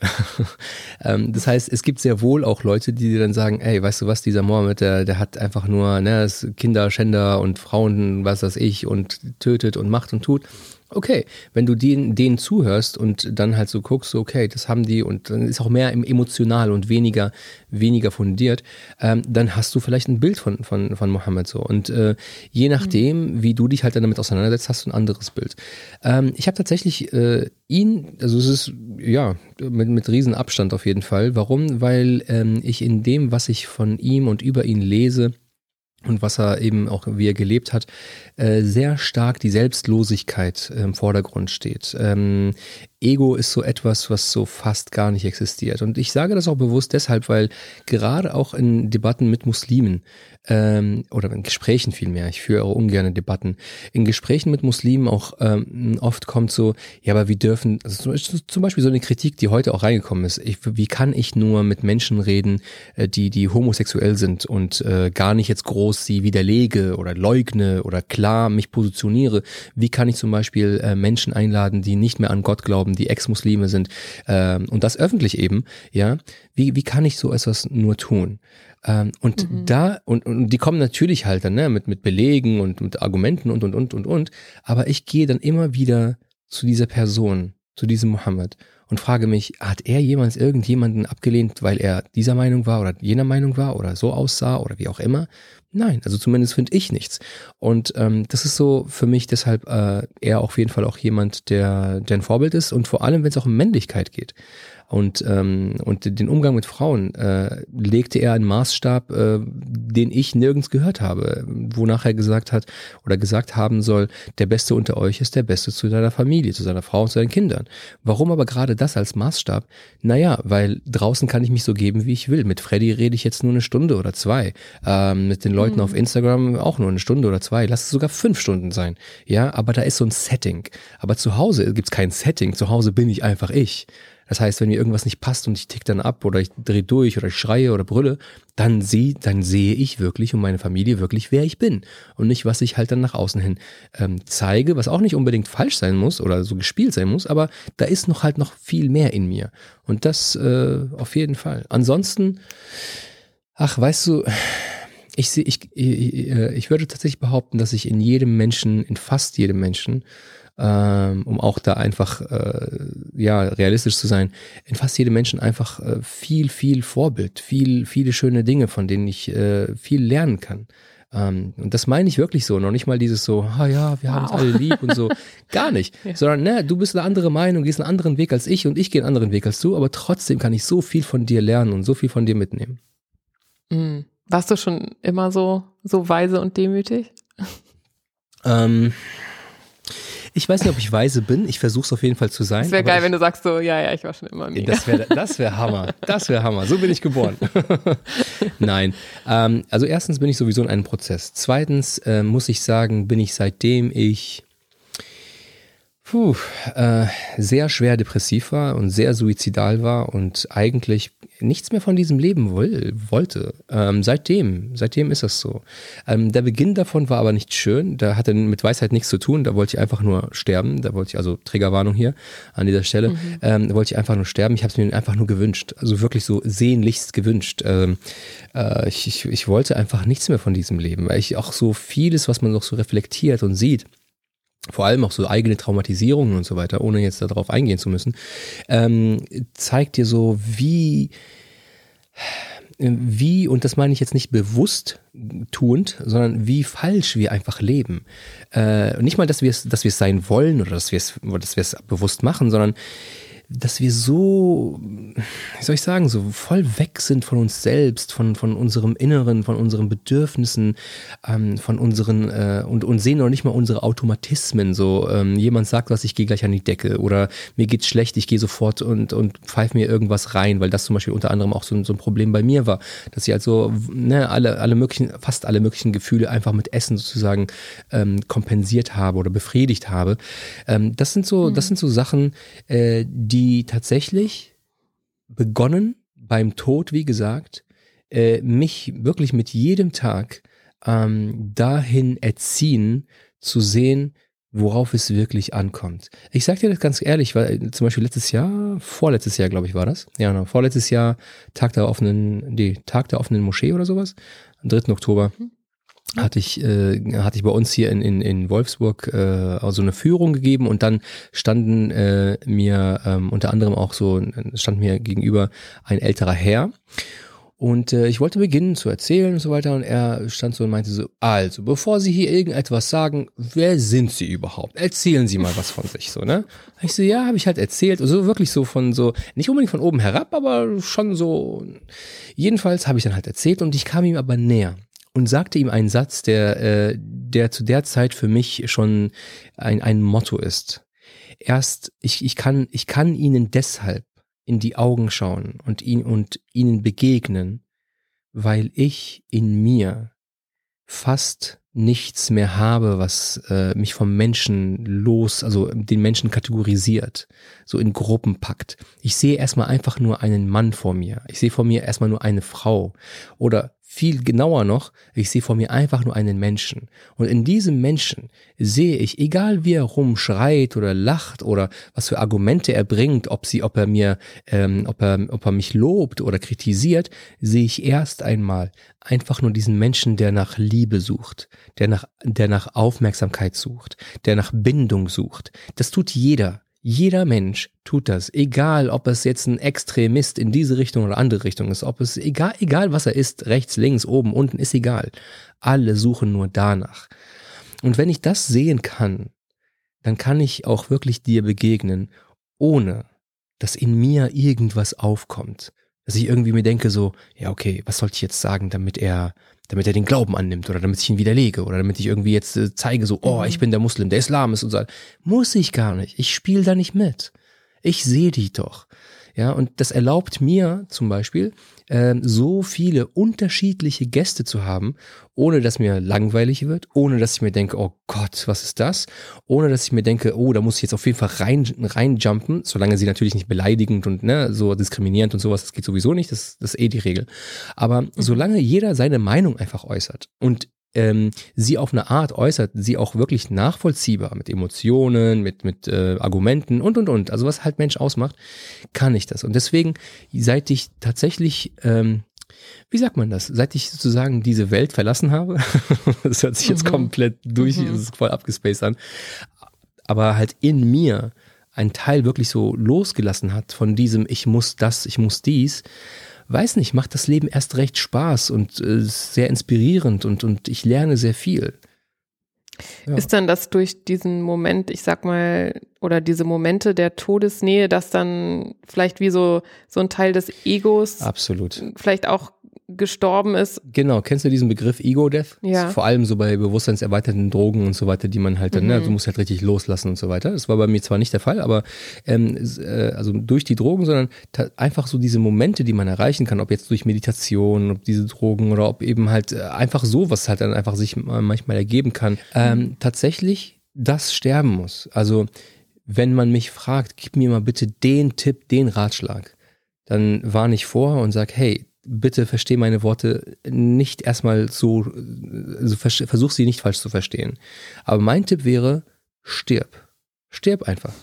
ähm, das heißt, es gibt sehr wohl auch Leute, die dir dann sagen, ey, weißt du was, dieser Mohammed, der, der hat einfach nur ne, Kinder, Schänder und Frauen, was weiß ich, und tötet und macht und tut. Okay, wenn du denen, denen zuhörst und dann halt so guckst, okay, das haben die und dann ist auch mehr emotional und weniger, weniger fundiert, ähm, dann hast du vielleicht ein Bild von, von, von Mohammed so. Und äh, je nachdem, mhm. wie du dich halt dann damit auseinandersetzt, hast du ein anderes Bild. Ähm, ich habe tatsächlich äh, ihn, also es ist ja mit, mit Riesenabstand auf jeden Fall. Warum? Weil ähm, ich in dem, was ich von ihm und über ihn lese, und was er eben auch, wie er gelebt hat, äh, sehr stark die Selbstlosigkeit im Vordergrund steht. Ähm, Ego ist so etwas, was so fast gar nicht existiert. Und ich sage das auch bewusst deshalb, weil gerade auch in Debatten mit Muslimen ähm, oder in Gesprächen vielmehr, ich führe auch ungerne Debatten, in Gesprächen mit Muslimen auch ähm, oft kommt so, ja, aber wie dürfen, also zum Beispiel so eine Kritik, die heute auch reingekommen ist, ich, wie kann ich nur mit Menschen reden, äh, die, die homosexuell sind und äh, gar nicht jetzt groß sie widerlege oder leugne oder klar mich positioniere, wie kann ich zum Beispiel äh, Menschen einladen, die nicht mehr an Gott glauben, die Ex-Muslime sind ähm, und das öffentlich eben, ja, wie, wie kann ich so etwas nur tun? Ähm, und mhm. da, und, und die kommen natürlich halt dann ne, mit, mit Belegen und mit Argumenten und, und, und, und, und, aber ich gehe dann immer wieder zu dieser Person, zu diesem Mohammed und frage mich, hat er jemals irgendjemanden abgelehnt, weil er dieser Meinung war oder jener Meinung war oder so aussah oder wie auch immer? Nein, also zumindest finde ich nichts. Und ähm, das ist so für mich deshalb äh, eher auf jeden Fall auch jemand, der, der ein Vorbild ist und vor allem, wenn es auch um Männlichkeit geht. Und, ähm, und den Umgang mit Frauen äh, legte er einen Maßstab, äh, den ich nirgends gehört habe, wonach er gesagt hat oder gesagt haben soll, der Beste unter euch ist der Beste zu deiner Familie, zu seiner Frau und zu seinen Kindern. Warum aber gerade das als Maßstab? Naja, weil draußen kann ich mich so geben, wie ich will. Mit Freddy rede ich jetzt nur eine Stunde oder zwei. Ähm, mit den Leuten mhm. auf Instagram auch nur eine Stunde oder zwei. Lass es sogar fünf Stunden sein. Ja, aber da ist so ein Setting. Aber zu Hause gibt's kein Setting. Zu Hause bin ich einfach ich. Das heißt, wenn mir irgendwas nicht passt und ich tick dann ab oder ich drehe durch oder ich schreie oder brülle, dann sehe, dann sehe ich wirklich und meine Familie wirklich, wer ich bin und nicht, was ich halt dann nach außen hin ähm, zeige, was auch nicht unbedingt falsch sein muss oder so gespielt sein muss, aber da ist noch halt noch viel mehr in mir und das äh, auf jeden Fall. Ansonsten, ach, weißt du, ich sehe, ich, ich, äh, ich würde tatsächlich behaupten, dass ich in jedem Menschen, in fast jedem Menschen ähm, um auch da einfach äh, ja realistisch zu sein, in fast jedem Menschen einfach äh, viel, viel Vorbild, viel, viele schöne Dinge, von denen ich äh, viel lernen kann. Ähm, und das meine ich wirklich so, noch nicht mal dieses so, ah ja, wir wow. haben uns alle lieb und so, gar nicht, ja. sondern ne, du bist eine andere Meinung, gehst einen anderen Weg als ich und ich gehe einen anderen Weg als du, aber trotzdem kann ich so viel von dir lernen und so viel von dir mitnehmen. Mhm. Warst du schon immer so, so weise und demütig? Ähm, ich weiß nicht, ob ich weise bin. Ich versuche es auf jeden Fall zu sein. Es wäre geil, ich, wenn du sagst so, ja, ja, ich war schon immer mega. Das wäre das wär Hammer. Das wäre Hammer. So bin ich geboren. Nein. Ähm, also erstens bin ich sowieso in einem Prozess. Zweitens äh, muss ich sagen, bin ich seitdem ich puh, äh, sehr schwer depressiv war und sehr suizidal war und eigentlich nichts mehr von diesem Leben will, wollte. Ähm, seitdem, seitdem ist das so. Ähm, der Beginn davon war aber nicht schön. Da hatte mit Weisheit nichts zu tun. Da wollte ich einfach nur sterben. Da wollte ich, also Trägerwarnung hier an dieser Stelle, mhm. ähm, da wollte ich einfach nur sterben. Ich habe es mir einfach nur gewünscht. Also wirklich so sehnlichst gewünscht. Ähm, äh, ich, ich, ich wollte einfach nichts mehr von diesem Leben, weil ich auch so vieles, was man noch so reflektiert und sieht, vor allem auch so eigene Traumatisierungen und so weiter, ohne jetzt darauf eingehen zu müssen, ähm, zeigt dir so, wie, wie, und das meine ich jetzt nicht bewusst tuend, sondern wie falsch wir einfach leben. Äh, nicht mal, dass wir es, dass sein wollen oder dass wir es bewusst machen, sondern dass wir so, wie soll ich sagen, so voll weg sind von uns selbst, von, von unserem Inneren, von unseren Bedürfnissen, ähm, von unseren, äh, und, und sehen noch nicht mal unsere Automatismen. So, ähm, jemand sagt was, ich gehe gleich an die Decke oder mir geht's schlecht, ich gehe sofort und, und pfeif mir irgendwas rein, weil das zum Beispiel unter anderem auch so, so ein Problem bei mir war, dass ich also ne, alle, alle möglichen, fast alle möglichen Gefühle einfach mit Essen sozusagen ähm, kompensiert habe oder befriedigt habe. Ähm, das sind so, mhm. das sind so Sachen, äh, die die tatsächlich begonnen beim Tod, wie gesagt, äh, mich wirklich mit jedem Tag ähm, dahin erziehen, zu sehen, worauf es wirklich ankommt. Ich sage dir das ganz ehrlich, weil äh, zum Beispiel letztes Jahr, vorletztes Jahr, glaube ich, war das. Ja, genau, vorletztes Jahr, Tag der offenen, nee, Tag der offenen Moschee oder sowas, am 3. Oktober. Mhm hatte ich, äh, hatte ich bei uns hier in, in, in Wolfsburg äh, so eine Führung gegeben und dann standen äh, mir ähm, unter anderem auch so, stand mir gegenüber ein älterer Herr. Und äh, ich wollte beginnen zu erzählen und so weiter und er stand so und meinte so, also, bevor Sie hier irgendetwas sagen, wer sind Sie überhaupt? Erzählen Sie mal was von sich, so, ne? Ich so, ja, habe ich halt erzählt, also wirklich so von so, nicht unbedingt von oben herab, aber schon so, jedenfalls habe ich dann halt erzählt und ich kam ihm aber näher und sagte ihm einen Satz, der, äh, der zu der Zeit für mich schon ein, ein Motto ist. Erst, ich, ich, kann, ich kann ihnen deshalb in die Augen schauen und, ihn, und ihnen begegnen, weil ich in mir fast nichts mehr habe, was äh, mich vom Menschen los, also den Menschen kategorisiert, so in Gruppen packt. Ich sehe erstmal einfach nur einen Mann vor mir. Ich sehe vor mir erstmal nur eine Frau oder viel genauer noch, ich sehe vor mir einfach nur einen Menschen. Und in diesem Menschen sehe ich, egal wie er rumschreit oder lacht oder was für Argumente er bringt, ob sie, ob er mir, ähm, ob er, ob er mich lobt oder kritisiert, sehe ich erst einmal einfach nur diesen Menschen, der nach Liebe sucht, der nach, der nach Aufmerksamkeit sucht, der nach Bindung sucht. Das tut jeder. Jeder Mensch tut das, egal ob es jetzt ein Extremist in diese Richtung oder andere Richtung ist, ob es egal, egal was er ist, rechts, links, oben, unten, ist egal. Alle suchen nur danach. Und wenn ich das sehen kann, dann kann ich auch wirklich dir begegnen, ohne dass in mir irgendwas aufkommt. Dass ich irgendwie mir denke so, ja okay, was sollte ich jetzt sagen, damit er, damit er den Glauben annimmt oder damit ich ihn widerlege oder damit ich irgendwie jetzt äh, zeige so, oh, ich mhm. bin der Muslim, der Islam ist und so. Muss ich gar nicht. Ich spiele da nicht mit. Ich sehe die doch. Ja, und das erlaubt mir zum Beispiel, äh, so viele unterschiedliche Gäste zu haben, ohne dass mir langweilig wird, ohne dass ich mir denke, oh Gott, was ist das? Ohne dass ich mir denke, oh, da muss ich jetzt auf jeden Fall rein, reinjumpen, solange sie natürlich nicht beleidigend und ne, so diskriminierend und sowas, das geht sowieso nicht, das, das ist eh die Regel. Aber mhm. solange jeder seine Meinung einfach äußert und ähm, sie auf eine Art äußert, sie auch wirklich nachvollziehbar mit Emotionen, mit, mit äh, Argumenten und und und, also was halt Mensch ausmacht, kann ich das. Und deswegen, seit ich tatsächlich, ähm, wie sagt man das, seit ich sozusagen diese Welt verlassen habe, das hört sich jetzt mhm. komplett durch, mhm. ist voll abgespaced an, aber halt in mir ein Teil wirklich so losgelassen hat von diesem, ich muss das, ich muss dies, weiß nicht, macht das Leben erst recht Spaß und äh, sehr inspirierend und, und ich lerne sehr viel. Ja. Ist dann das durch diesen Moment, ich sag mal, oder diese Momente der Todesnähe, dass dann vielleicht wie so, so ein Teil des Egos Absolut. vielleicht auch gestorben ist. Genau, kennst du diesen Begriff Ego-Death? Ja. Vor allem so bei bewusstseinserweiterten Drogen und so weiter, die man halt dann, ne, mhm. ne, du musst halt richtig loslassen und so weiter. Das war bei mir zwar nicht der Fall, aber ähm, äh, also durch die Drogen, sondern einfach so diese Momente, die man erreichen kann, ob jetzt durch Meditation, ob diese Drogen oder ob eben halt äh, einfach so, was halt dann einfach sich manchmal ergeben kann, ähm, mhm. tatsächlich das sterben muss. Also wenn man mich fragt, gib mir mal bitte den Tipp, den Ratschlag, dann warne ich vor und sag, hey, bitte versteh meine Worte nicht erstmal so, also versuch sie nicht falsch zu verstehen. Aber mein Tipp wäre, stirb. Stirb einfach.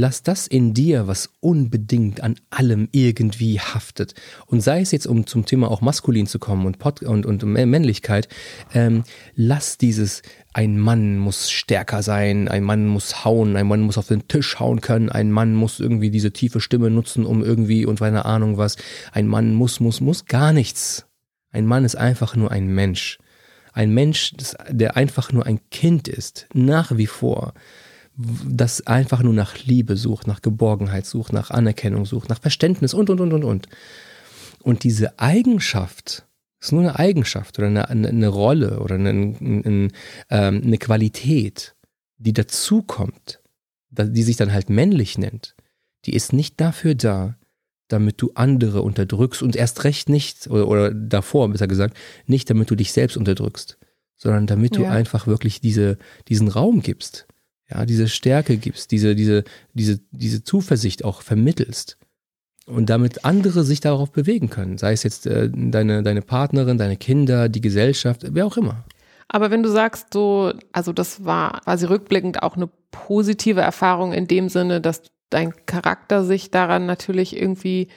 Lass das in dir, was unbedingt an allem irgendwie haftet. Und sei es jetzt, um zum Thema auch maskulin zu kommen und, Pod und, und Männlichkeit, ähm, lass dieses, ein Mann muss stärker sein, ein Mann muss hauen, ein Mann muss auf den Tisch hauen können, ein Mann muss irgendwie diese tiefe Stimme nutzen, um irgendwie und keine Ahnung was. Ein Mann muss, muss, muss gar nichts. Ein Mann ist einfach nur ein Mensch. Ein Mensch, der einfach nur ein Kind ist, nach wie vor das einfach nur nach Liebe sucht, nach Geborgenheit sucht, nach Anerkennung sucht, nach Verständnis und, und, und, und, und. Und diese Eigenschaft, ist nur eine Eigenschaft oder eine, eine, eine Rolle oder eine, eine, ähm, eine Qualität, die dazukommt, die sich dann halt männlich nennt, die ist nicht dafür da, damit du andere unterdrückst und erst recht nicht, oder, oder davor besser gesagt, nicht damit du dich selbst unterdrückst, sondern damit ja. du einfach wirklich diese, diesen Raum gibst, ja, diese Stärke gibst, diese, diese, diese, diese Zuversicht auch vermittelst und damit andere sich darauf bewegen können, sei es jetzt äh, deine, deine Partnerin, deine Kinder, die Gesellschaft, wer auch immer. Aber wenn du sagst, so, also das war quasi rückblickend auch eine positive Erfahrung in dem Sinne, dass dein Charakter sich daran natürlich irgendwie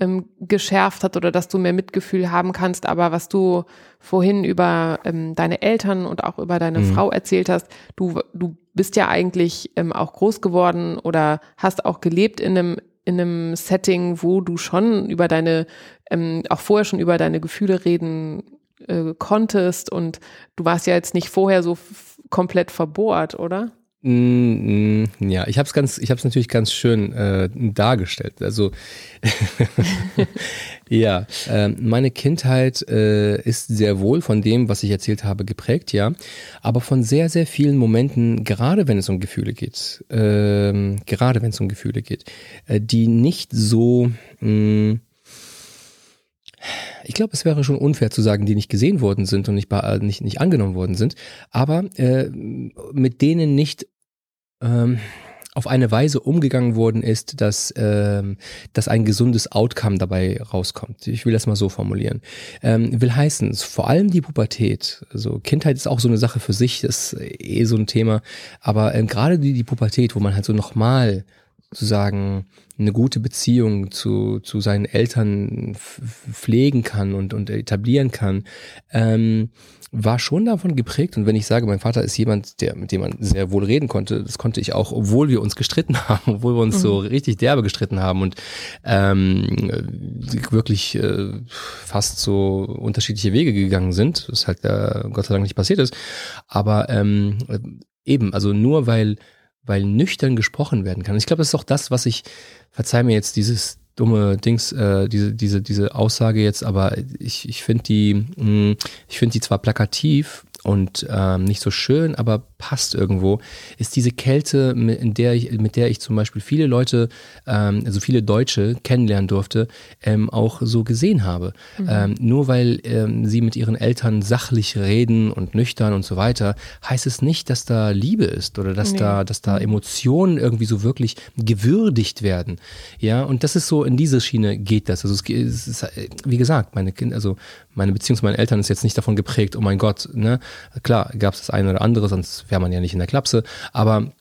ähm, geschärft hat oder dass du mehr Mitgefühl haben kannst. Aber was du vorhin über ähm, deine Eltern und auch über deine mhm. Frau erzählt hast, du, du bist ja eigentlich ähm, auch groß geworden oder hast auch gelebt in einem in einem Setting, wo du schon über deine, ähm, auch vorher schon über deine Gefühle reden äh, konntest und du warst ja jetzt nicht vorher so komplett verbohrt, oder? Mm, mm, ja, ich habe es ganz, ich habe es natürlich ganz schön äh, dargestellt. Also ja, äh, meine Kindheit äh, ist sehr wohl von dem, was ich erzählt habe, geprägt, ja, aber von sehr, sehr vielen Momenten, gerade wenn es um Gefühle geht, äh, gerade wenn es um Gefühle geht, äh, die nicht so mh, mm, ich glaube, es wäre schon unfair zu sagen, die nicht gesehen worden sind und nicht, nicht, nicht angenommen worden sind, aber äh, mit denen nicht ähm, auf eine Weise umgegangen worden ist, dass, ähm, dass ein gesundes Outcome dabei rauskommt. Ich will das mal so formulieren. Ähm, will heißen, vor allem die Pubertät, also Kindheit ist auch so eine Sache für sich, das ist eh so ein Thema, aber ähm, gerade die, die Pubertät, wo man halt so nochmal sozusagen eine gute Beziehung zu, zu seinen Eltern pflegen kann und, und etablieren kann, ähm, war schon davon geprägt. Und wenn ich sage, mein Vater ist jemand, der, mit dem man sehr wohl reden konnte, das konnte ich auch, obwohl wir uns gestritten haben, obwohl wir uns mhm. so richtig derbe gestritten haben und ähm, wirklich äh, fast so unterschiedliche Wege gegangen sind, was halt äh, Gott sei Dank nicht passiert ist. Aber ähm, eben, also nur weil weil nüchtern gesprochen werden kann. Ich glaube, das ist auch das, was ich, verzeih mir jetzt dieses dumme Dings, äh, diese, diese, diese Aussage jetzt, aber ich, ich finde die, mh, hm, ich finde die zwar plakativ und ähm, nicht so schön, aber passt irgendwo, ist diese Kälte, in der ich, mit der ich zum Beispiel viele Leute, ähm, also viele Deutsche kennenlernen durfte, ähm, auch so gesehen habe. Mhm. Ähm, nur weil ähm, sie mit ihren Eltern sachlich reden und nüchtern und so weiter, heißt es nicht, dass da Liebe ist oder dass nee. da, dass da mhm. Emotionen irgendwie so wirklich gewürdigt werden. Ja, und das ist so, in diese Schiene geht das. Also es, es ist, wie gesagt, meine Kinder, also meine Beziehung zu meinen Eltern ist jetzt nicht davon geprägt, oh mein Gott, ne, klar, gab es das eine oder andere, sonst wäre man ja nicht in der Klapse, aber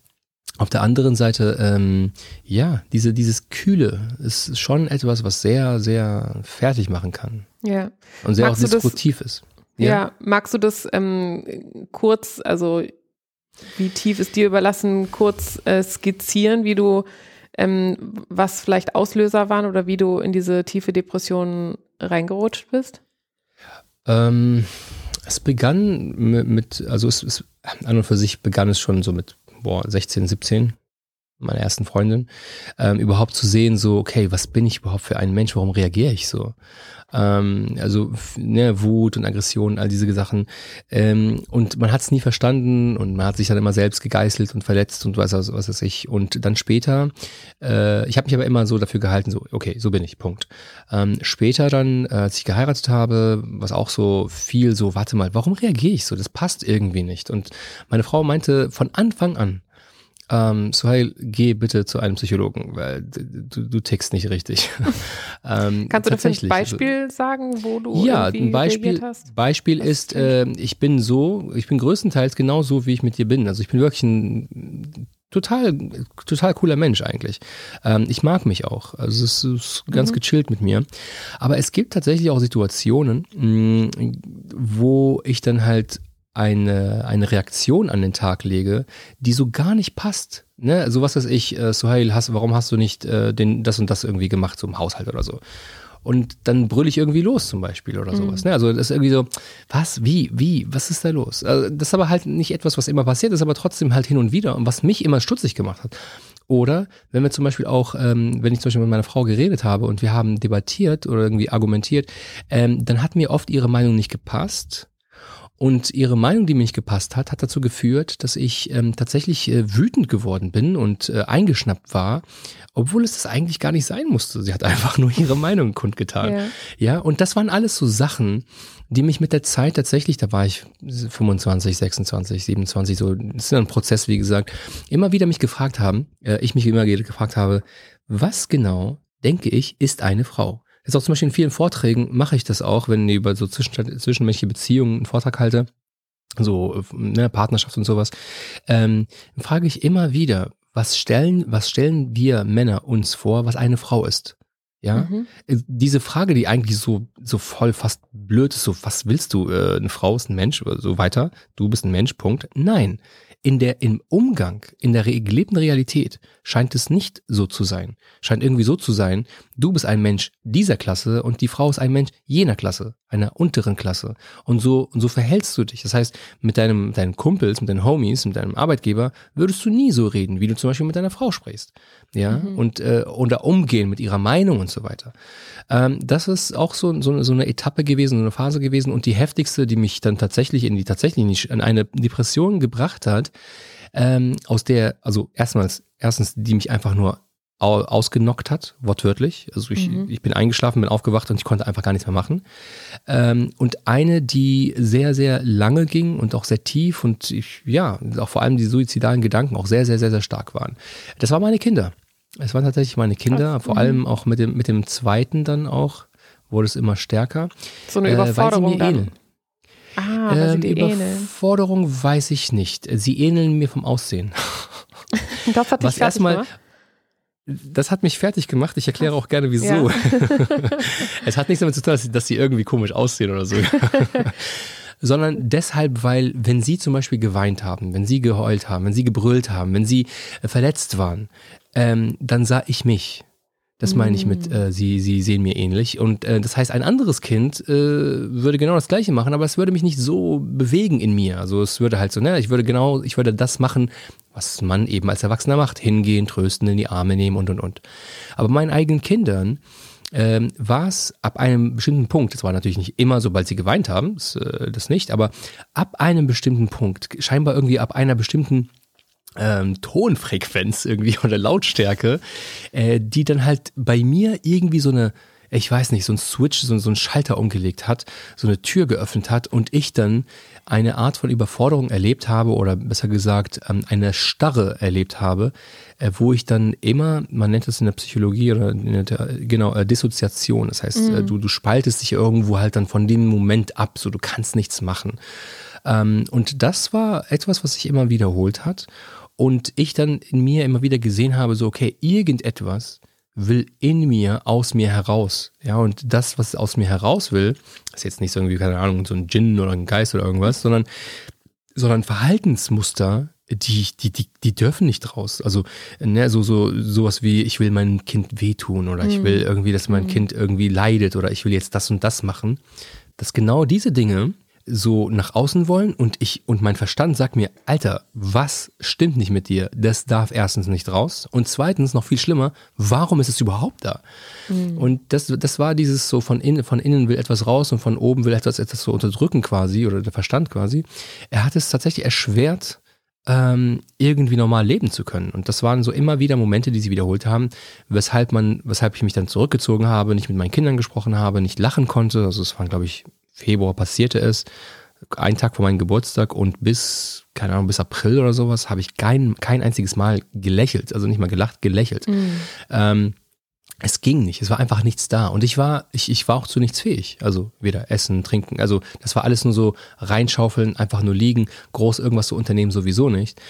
auf der anderen Seite, ähm, ja, diese, dieses Kühle ist schon etwas, was sehr, sehr fertig machen kann. Ja. Und sehr magst auch destruktiv das, ist. Ja? ja, magst du das ähm, kurz, also wie tief ist dir überlassen, kurz äh, skizzieren, wie du, ähm, was vielleicht Auslöser waren oder wie du in diese tiefe Depression reingerutscht bist? Ähm, es begann mit, also es, es, an und für sich begann es schon so mit boah, 16, 17, meiner ersten Freundin, ähm, überhaupt zu sehen, so, okay, was bin ich überhaupt für ein Mensch, warum reagiere ich so? Ähm, also ne, Wut und Aggression, all diese Sachen. Ähm, und man hat es nie verstanden und man hat sich dann immer selbst gegeißelt und verletzt und was, was weiß ich. Und dann später, äh, ich habe mich aber immer so dafür gehalten, so, okay, so bin ich, Punkt. Ähm, später dann, äh, als ich geheiratet habe, was auch so viel so, warte mal, warum reagiere ich so? Das passt irgendwie nicht. Und meine Frau meinte von Anfang an, ähm, Suhail, geh bitte zu einem Psychologen, weil du, du tickst nicht richtig. ähm, Kannst du dafür ein Beispiel also, sagen, wo du ja, ein Beispiel, hast? Beispiel ist, äh, ich bin so, ich bin größtenteils genau so, wie ich mit dir bin. Also ich bin wirklich ein total, total cooler Mensch eigentlich. Ähm, ich mag mich auch. Also es ist ganz mhm. gechillt mit mir. Aber es gibt tatsächlich auch Situationen, mh, wo ich dann halt eine, eine Reaktion an den Tag lege, die so gar nicht passt. Ne? So was weiß ich, äh, Suhail, hast, warum hast du nicht äh, den, das und das irgendwie gemacht, so im Haushalt oder so. Und dann brülle ich irgendwie los zum Beispiel oder sowas. Mhm. Ne? Also das ist irgendwie so, was, wie, wie, was ist da los? Also das ist aber halt nicht etwas, was immer passiert, ist aber trotzdem halt hin und wieder und was mich immer stutzig gemacht hat. Oder wenn wir zum Beispiel auch, ähm, wenn ich zum Beispiel mit meiner Frau geredet habe und wir haben debattiert oder irgendwie argumentiert, ähm, dann hat mir oft ihre Meinung nicht gepasst und ihre Meinung, die mir nicht gepasst hat, hat dazu geführt, dass ich ähm, tatsächlich äh, wütend geworden bin und äh, eingeschnappt war, obwohl es das eigentlich gar nicht sein musste. Sie hat einfach nur ihre Meinung kundgetan. Ja. ja, und das waren alles so Sachen, die mich mit der Zeit tatsächlich, da war ich 25, 26, 27, so, das ist ein Prozess, wie gesagt, immer wieder mich gefragt haben, äh, ich mich immer gefragt habe, was genau, denke ich, ist eine Frau? Jetzt auch zum Beispiel in vielen Vorträgen mache ich das auch, wenn ich über so zwischenmenschliche Beziehungen einen Vortrag halte, so ne, Partnerschaft und sowas, ähm, frage ich immer wieder, was stellen, was stellen wir Männer uns vor, was eine Frau ist? Ja, mhm. Äh, diese Frage, die eigentlich so, so voll fast blöd ist, so, was willst du? Äh, eine Frau ist ein Mensch oder so weiter. Du bist ein Mensch, Punkt. Nein in der, im Umgang, in der gelebten Realität scheint es nicht so zu sein. Scheint irgendwie so zu sein, du bist ein Mensch dieser Klasse und die Frau ist ein Mensch jener Klasse, einer unteren Klasse. Und so, und so verhältst du dich. Das heißt, mit deinem, deinen Kumpels, mit deinen Homies, mit deinem Arbeitgeber würdest du nie so reden, wie du zum Beispiel mit deiner Frau sprichst. Ja, mhm. und, äh, oder umgehen mit ihrer Meinung und so weiter. Ähm, das ist auch so, so, so eine Etappe gewesen, so eine Phase gewesen und die heftigste, die mich dann tatsächlich in die tatsächlich in eine Depression gebracht hat, ähm, aus der, also erstmals, erstens, die mich einfach nur ausgenockt hat, wortwörtlich. Also ich, mhm. ich bin eingeschlafen, bin aufgewacht und ich konnte einfach gar nichts mehr machen. Ähm, und eine, die sehr, sehr lange ging und auch sehr tief und ich, ja, auch vor allem die suizidalen Gedanken auch sehr, sehr, sehr, sehr stark waren. Das waren meine Kinder. Es waren tatsächlich meine Kinder, Krass. vor allem mhm. auch mit dem, mit dem zweiten dann auch, wurde es immer stärker. So eine Überforderung äh, weil sie mir dann. Ähneln. Ah, weil ähm, sie Überforderung ähneln. weiß ich nicht. Sie ähneln mir vom Aussehen. Das hat dich Was erstmal das hat mich fertig gemacht. Ich erkläre auch gerne, wieso. Ja. es hat nichts damit zu tun, dass sie, dass sie irgendwie komisch aussehen oder so. sondern deshalb, weil, wenn sie zum Beispiel geweint haben, wenn sie geheult haben, wenn sie gebrüllt haben, wenn sie äh, verletzt waren, ähm, dann sah ich mich. Das meine ich mit, äh, sie, sie sehen mir ähnlich. Und äh, das heißt, ein anderes Kind äh, würde genau das Gleiche machen, aber es würde mich nicht so bewegen in mir. Also es würde halt so, ne, ich würde genau, ich würde das machen, was man eben als Erwachsener macht. Hingehen, trösten, in die Arme nehmen und und und. Aber meinen eigenen Kindern ähm, war es ab einem bestimmten Punkt, das war natürlich nicht immer, sobald sie geweint haben, das, äh, das nicht, aber ab einem bestimmten Punkt, scheinbar irgendwie ab einer bestimmten ähm, Tonfrequenz irgendwie oder Lautstärke, äh, die dann halt bei mir irgendwie so eine, ich weiß nicht, so ein Switch, so, so ein Schalter umgelegt hat, so eine Tür geöffnet hat und ich dann eine Art von Überforderung erlebt habe oder besser gesagt ähm, eine Starre erlebt habe, äh, wo ich dann immer, man nennt das in der Psychologie oder in der, genau, äh, Dissoziation, das heißt, mhm. du, du spaltest dich irgendwo halt dann von dem Moment ab, so du kannst nichts machen. Ähm, und das war etwas, was sich immer wiederholt hat und ich dann in mir immer wieder gesehen habe, so, okay, irgendetwas will in mir, aus mir heraus. Ja, und das, was aus mir heraus will, ist jetzt nicht so irgendwie, keine Ahnung, so ein Djinn oder ein Geist oder irgendwas, sondern, sondern Verhaltensmuster, die, die, die, die dürfen nicht raus. Also, ne, so, so, sowas wie, ich will meinem Kind wehtun oder ich will mhm. irgendwie, dass mein mhm. Kind irgendwie leidet oder ich will jetzt das und das machen. Dass genau diese Dinge so nach außen wollen und ich und mein Verstand sagt mir, Alter, was stimmt nicht mit dir? Das darf erstens nicht raus und zweitens noch viel schlimmer, warum ist es überhaupt da? Mhm. Und das, das war dieses so von innen, von innen will etwas raus und von oben will etwas etwas so unterdrücken quasi oder der Verstand quasi. Er hat es tatsächlich erschwert, ähm, irgendwie normal leben zu können. Und das waren so immer wieder Momente, die sie wiederholt haben, weshalb man, weshalb ich mich dann zurückgezogen habe, nicht mit meinen Kindern gesprochen habe, nicht lachen konnte. Also es waren, glaube ich, Februar passierte es, ein Tag vor meinem Geburtstag und bis, keine Ahnung, bis April oder sowas habe ich kein, kein einziges Mal gelächelt, also nicht mal gelacht, gelächelt. Mhm. Ähm, es ging nicht, es war einfach nichts da. Und ich war, ich, ich war auch zu nichts fähig. Also weder essen, trinken, also das war alles nur so reinschaufeln, einfach nur liegen, groß irgendwas zu unternehmen, sowieso nicht.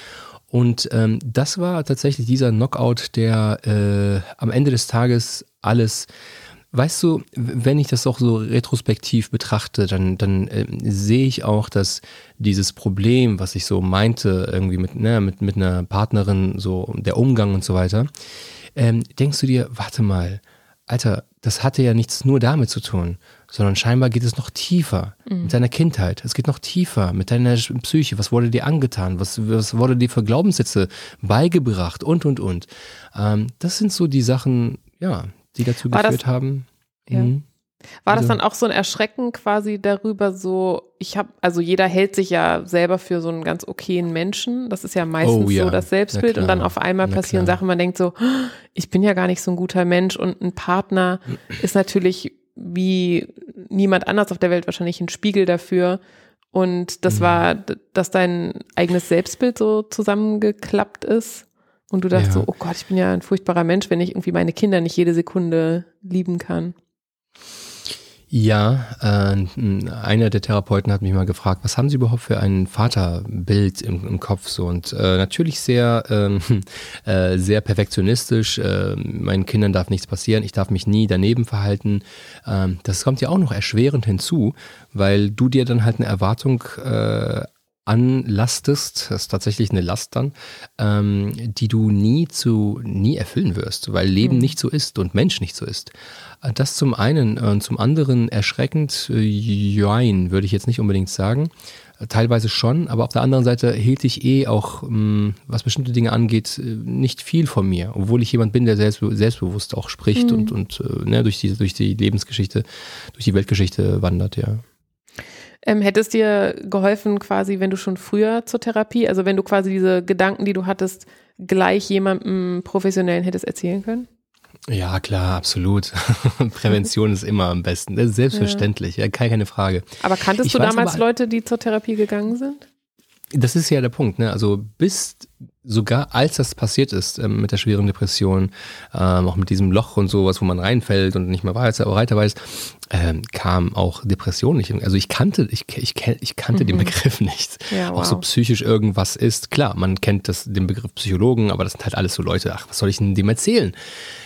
Und ähm, das war tatsächlich dieser Knockout, der äh, am Ende des Tages alles Weißt du, wenn ich das auch so retrospektiv betrachte, dann, dann äh, sehe ich auch, dass dieses Problem, was ich so meinte, irgendwie mit, ne, mit, mit einer Partnerin, so der Umgang und so weiter, ähm, denkst du dir, warte mal, Alter, das hatte ja nichts nur damit zu tun, sondern scheinbar geht es noch tiefer mhm. mit deiner Kindheit. Es geht noch tiefer mit deiner Psyche. Was wurde dir angetan? Was, was wurde dir für Glaubenssätze beigebracht? Und, und, und. Ähm, das sind so die Sachen, ja, die dazu war geführt das, haben. Ja. Mhm. War das also, dann auch so ein Erschrecken quasi darüber, so, ich habe, also jeder hält sich ja selber für so einen ganz okayen Menschen. Das ist ja meistens oh, ja. so das Selbstbild. Und dann auf einmal Na passieren klar. Sachen, man denkt so, ich bin ja gar nicht so ein guter Mensch und ein Partner ist natürlich wie niemand anders auf der Welt wahrscheinlich ein Spiegel dafür. Und das mhm. war, dass dein eigenes Selbstbild so zusammengeklappt ist. Und du dachtest ja. so, oh Gott, ich bin ja ein furchtbarer Mensch, wenn ich irgendwie meine Kinder nicht jede Sekunde lieben kann. Ja, äh, einer der Therapeuten hat mich mal gefragt, was haben Sie überhaupt für ein Vaterbild im, im Kopf so und äh, natürlich sehr ähm, äh, sehr perfektionistisch. Äh, meinen Kindern darf nichts passieren, ich darf mich nie daneben verhalten. Ähm, das kommt ja auch noch erschwerend hinzu, weil du dir dann halt eine Erwartung äh, anlastest, das ist tatsächlich eine Last dann, ähm, die du nie zu nie erfüllen wirst, weil Leben mhm. nicht so ist und Mensch nicht so ist. Äh, das zum einen und zum anderen erschreckend, äh, join, würde ich jetzt nicht unbedingt sagen. Äh, teilweise schon, aber auf der anderen Seite hielt ich eh auch, ähm, was bestimmte Dinge angeht, nicht viel von mir, obwohl ich jemand bin, der selbst, selbstbewusst auch spricht mhm. und, und ne, durch, die, durch die Lebensgeschichte, durch die Weltgeschichte wandert, ja. Ähm, hätte es dir geholfen, quasi, wenn du schon früher zur Therapie, also wenn du quasi diese Gedanken, die du hattest, gleich jemandem Professionellen hättest erzählen können? Ja, klar, absolut. Prävention ist immer am besten. Das ist selbstverständlich, ja, keine Frage. Aber kanntest ich du damals aber, Leute, die zur Therapie gegangen sind? Das ist ja der Punkt, ne? Also bis sogar als das passiert ist ähm, mit der schweren Depression, ähm, auch mit diesem Loch und sowas, wo man reinfällt und nicht mehr weiter, weiter weiß, ähm, kam auch Depression nicht. Also ich kannte, ich, ich, ich kannte mhm. den Begriff nicht. Ja, wow. Auch so psychisch irgendwas ist. Klar, man kennt das, den Begriff Psychologen, aber das sind halt alles so Leute, ach, was soll ich denn dem erzählen?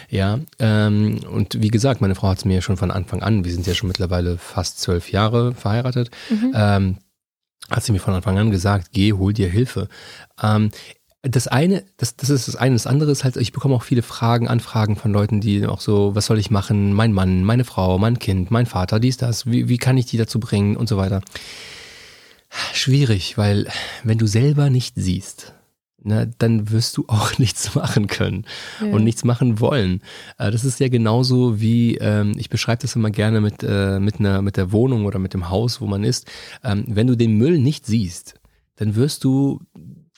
Ja, ähm, und wie gesagt, meine Frau hat es mir schon von Anfang an, wir sind ja schon mittlerweile fast zwölf Jahre verheiratet, mhm. ähm, hat sie mir von Anfang an gesagt, geh, hol dir Hilfe. Ähm, das eine, das, das ist das eine. Das andere ist halt, ich bekomme auch viele Fragen, Anfragen von Leuten, die auch so, was soll ich machen? Mein Mann, meine Frau, mein Kind, mein Vater, dies, das. Wie, wie kann ich die dazu bringen und so weiter? Schwierig, weil wenn du selber nicht siehst, ne, dann wirst du auch nichts machen können ja. und nichts machen wollen. Äh, das ist ja genauso wie, ähm, ich beschreibe das immer gerne mit, äh, mit, einer, mit der Wohnung oder mit dem Haus, wo man ist. Ähm, wenn du den Müll nicht siehst, dann wirst du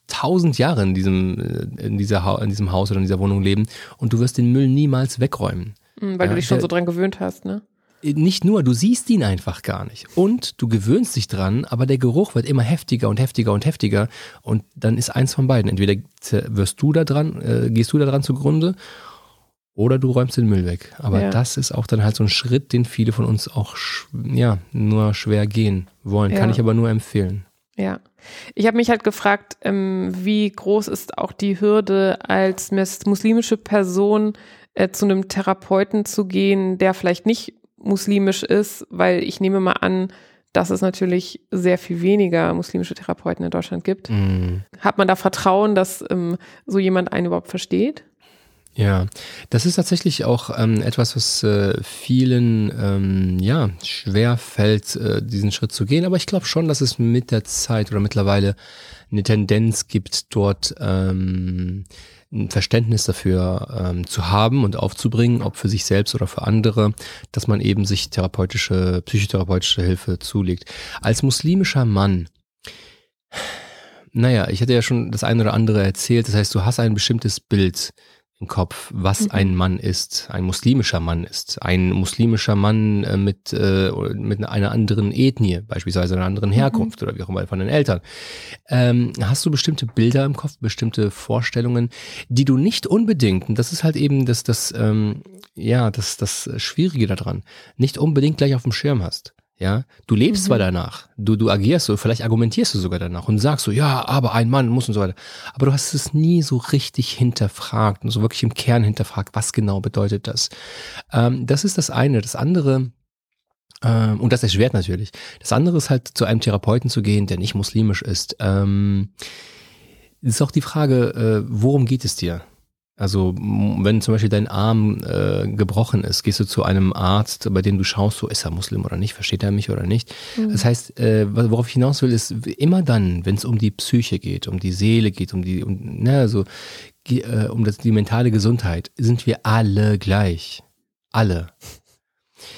tausend Jahre in diesem, äh, in, dieser, in diesem Haus oder in dieser Wohnung leben und du wirst den Müll niemals wegräumen. Mhm, weil ja, du dich schon der, so dran gewöhnt hast, ne? Äh, nicht nur, du siehst ihn einfach gar nicht. Und du gewöhnst dich dran, aber der Geruch wird immer heftiger und heftiger und heftiger. Und dann ist eins von beiden. Entweder wirst du da dran, äh, gehst du da dran zugrunde oder du räumst den Müll weg. Aber ja. das ist auch dann halt so ein Schritt, den viele von uns auch ja, nur schwer gehen wollen. Ja. Kann ich aber nur empfehlen. Ja. Ich habe mich halt gefragt, ähm, wie groß ist auch die Hürde als muslimische Person äh, zu einem Therapeuten zu gehen, der vielleicht nicht muslimisch ist, weil ich nehme mal an, dass es natürlich sehr viel weniger muslimische Therapeuten in Deutschland gibt. Mm. Hat man da Vertrauen, dass ähm, so jemand einen überhaupt versteht? Ja, das ist tatsächlich auch ähm, etwas, was äh, vielen ähm, ja schwer fällt, äh, diesen Schritt zu gehen. Aber ich glaube schon, dass es mit der Zeit oder mittlerweile eine Tendenz gibt, dort ähm, ein Verständnis dafür ähm, zu haben und aufzubringen, ob für sich selbst oder für andere, dass man eben sich therapeutische, psychotherapeutische Hilfe zulegt. Als muslimischer Mann naja, ich hatte ja schon das eine oder andere erzählt. Das heißt, du hast ein bestimmtes Bild im Kopf, was mhm. ein Mann ist, ein muslimischer Mann ist, ein muslimischer Mann äh, mit, äh, mit einer anderen Ethnie, beispielsweise einer anderen Herkunft mhm. oder wie auch immer von den Eltern. Ähm, hast du bestimmte Bilder im Kopf, bestimmte Vorstellungen, die du nicht unbedingt, und das ist halt eben das, das, ähm, ja, das, das Schwierige daran, nicht unbedingt gleich auf dem Schirm hast. Ja, du lebst mhm. zwar danach, du, du agierst so, vielleicht argumentierst du sogar danach und sagst so, ja, aber ein Mann muss und so weiter. Aber du hast es nie so richtig hinterfragt und so wirklich im Kern hinterfragt, was genau bedeutet das. Ähm, das ist das eine. Das andere, ähm, und das erschwert natürlich. Das andere ist halt zu einem Therapeuten zu gehen, der nicht muslimisch ist. Ähm, ist auch die Frage, äh, worum geht es dir? Also wenn zum Beispiel dein Arm äh, gebrochen ist, gehst du zu einem Arzt, bei dem du schaust, so ist er Muslim oder nicht, versteht er mich oder nicht. Mhm. Das heißt, äh, worauf ich hinaus will, ist immer dann, wenn es um die Psyche geht, um die Seele geht, um die, um, ne, also, äh, um das, die mentale Gesundheit, sind wir alle gleich. Alle.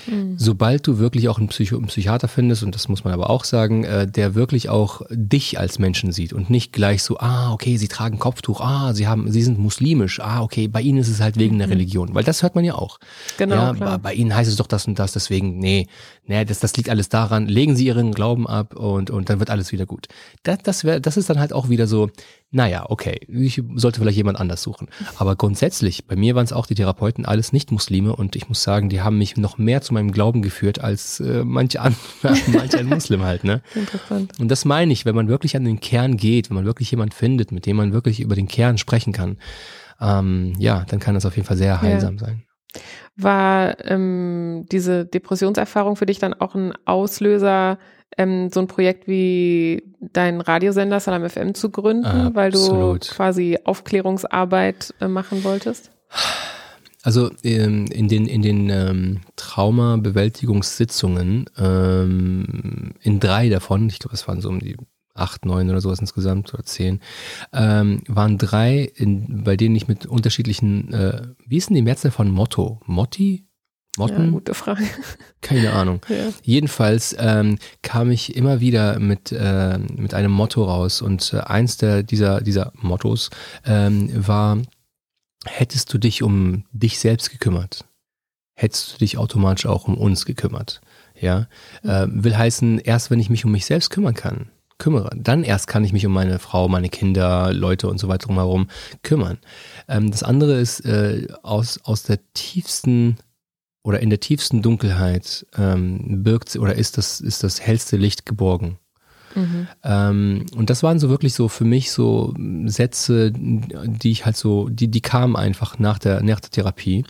Mhm. Sobald du wirklich auch einen, Psycho einen Psychiater findest, und das muss man aber auch sagen, äh, der wirklich auch dich als Menschen sieht und nicht gleich so, ah, okay, sie tragen Kopftuch, ah, sie haben, sie sind muslimisch, ah, okay, bei ihnen ist es halt wegen mhm. der Religion, weil das hört man ja auch. Genau. Ja, klar. Bei, ihnen heißt es doch das und das, deswegen, nee, nee, das, das liegt alles daran, legen sie ihren Glauben ab und, und dann wird alles wieder gut. Das, das, wär, das ist dann halt auch wieder so, naja, okay, ich sollte vielleicht jemand anders suchen. Aber grundsätzlich, bei mir waren es auch die Therapeuten alles Nicht-Muslime und ich muss sagen, die haben mich noch mehr zu meinem Glauben geführt als äh, manch, an, manch ein Muslim halt. Ne? Interessant. Und das meine ich, wenn man wirklich an den Kern geht, wenn man wirklich jemand findet, mit dem man wirklich über den Kern sprechen kann, ähm, ja, dann kann das auf jeden Fall sehr heilsam ja. sein. War ähm, diese Depressionserfahrung für dich dann auch ein Auslöser, ähm, so ein Projekt wie dein Radiosender Salam FM zu gründen, Absolut. weil du quasi Aufklärungsarbeit äh, machen wolltest? Also ähm, in den, in den ähm, Traumabewältigungssitzungen, ähm, in drei davon, ich glaube, es waren so um die acht, neun oder sowas insgesamt oder zehn, ähm, waren drei, in, bei denen ich mit unterschiedlichen, äh, wie ist denn die Mehrzahl von Motto? Motti? Motten? Ja, gute Frage. Keine Ahnung. Ja. Jedenfalls ähm, kam ich immer wieder mit, äh, mit einem Motto raus und äh, eins der, dieser, dieser Mottos ähm, war, hättest du dich um dich selbst gekümmert, hättest du dich automatisch auch um uns gekümmert. Ja, äh, will heißen, erst wenn ich mich um mich selbst kümmern kann, kümmere, dann erst kann ich mich um meine Frau, meine Kinder, Leute und so weiter drumherum kümmern. Ähm, das andere ist äh, aus, aus der tiefsten oder in der tiefsten Dunkelheit ähm, birgt oder ist das, ist das hellste Licht geborgen. Mhm. Ähm, und das waren so wirklich so für mich so Sätze, die ich halt so, die, die kamen einfach nach der, nach der Therapie.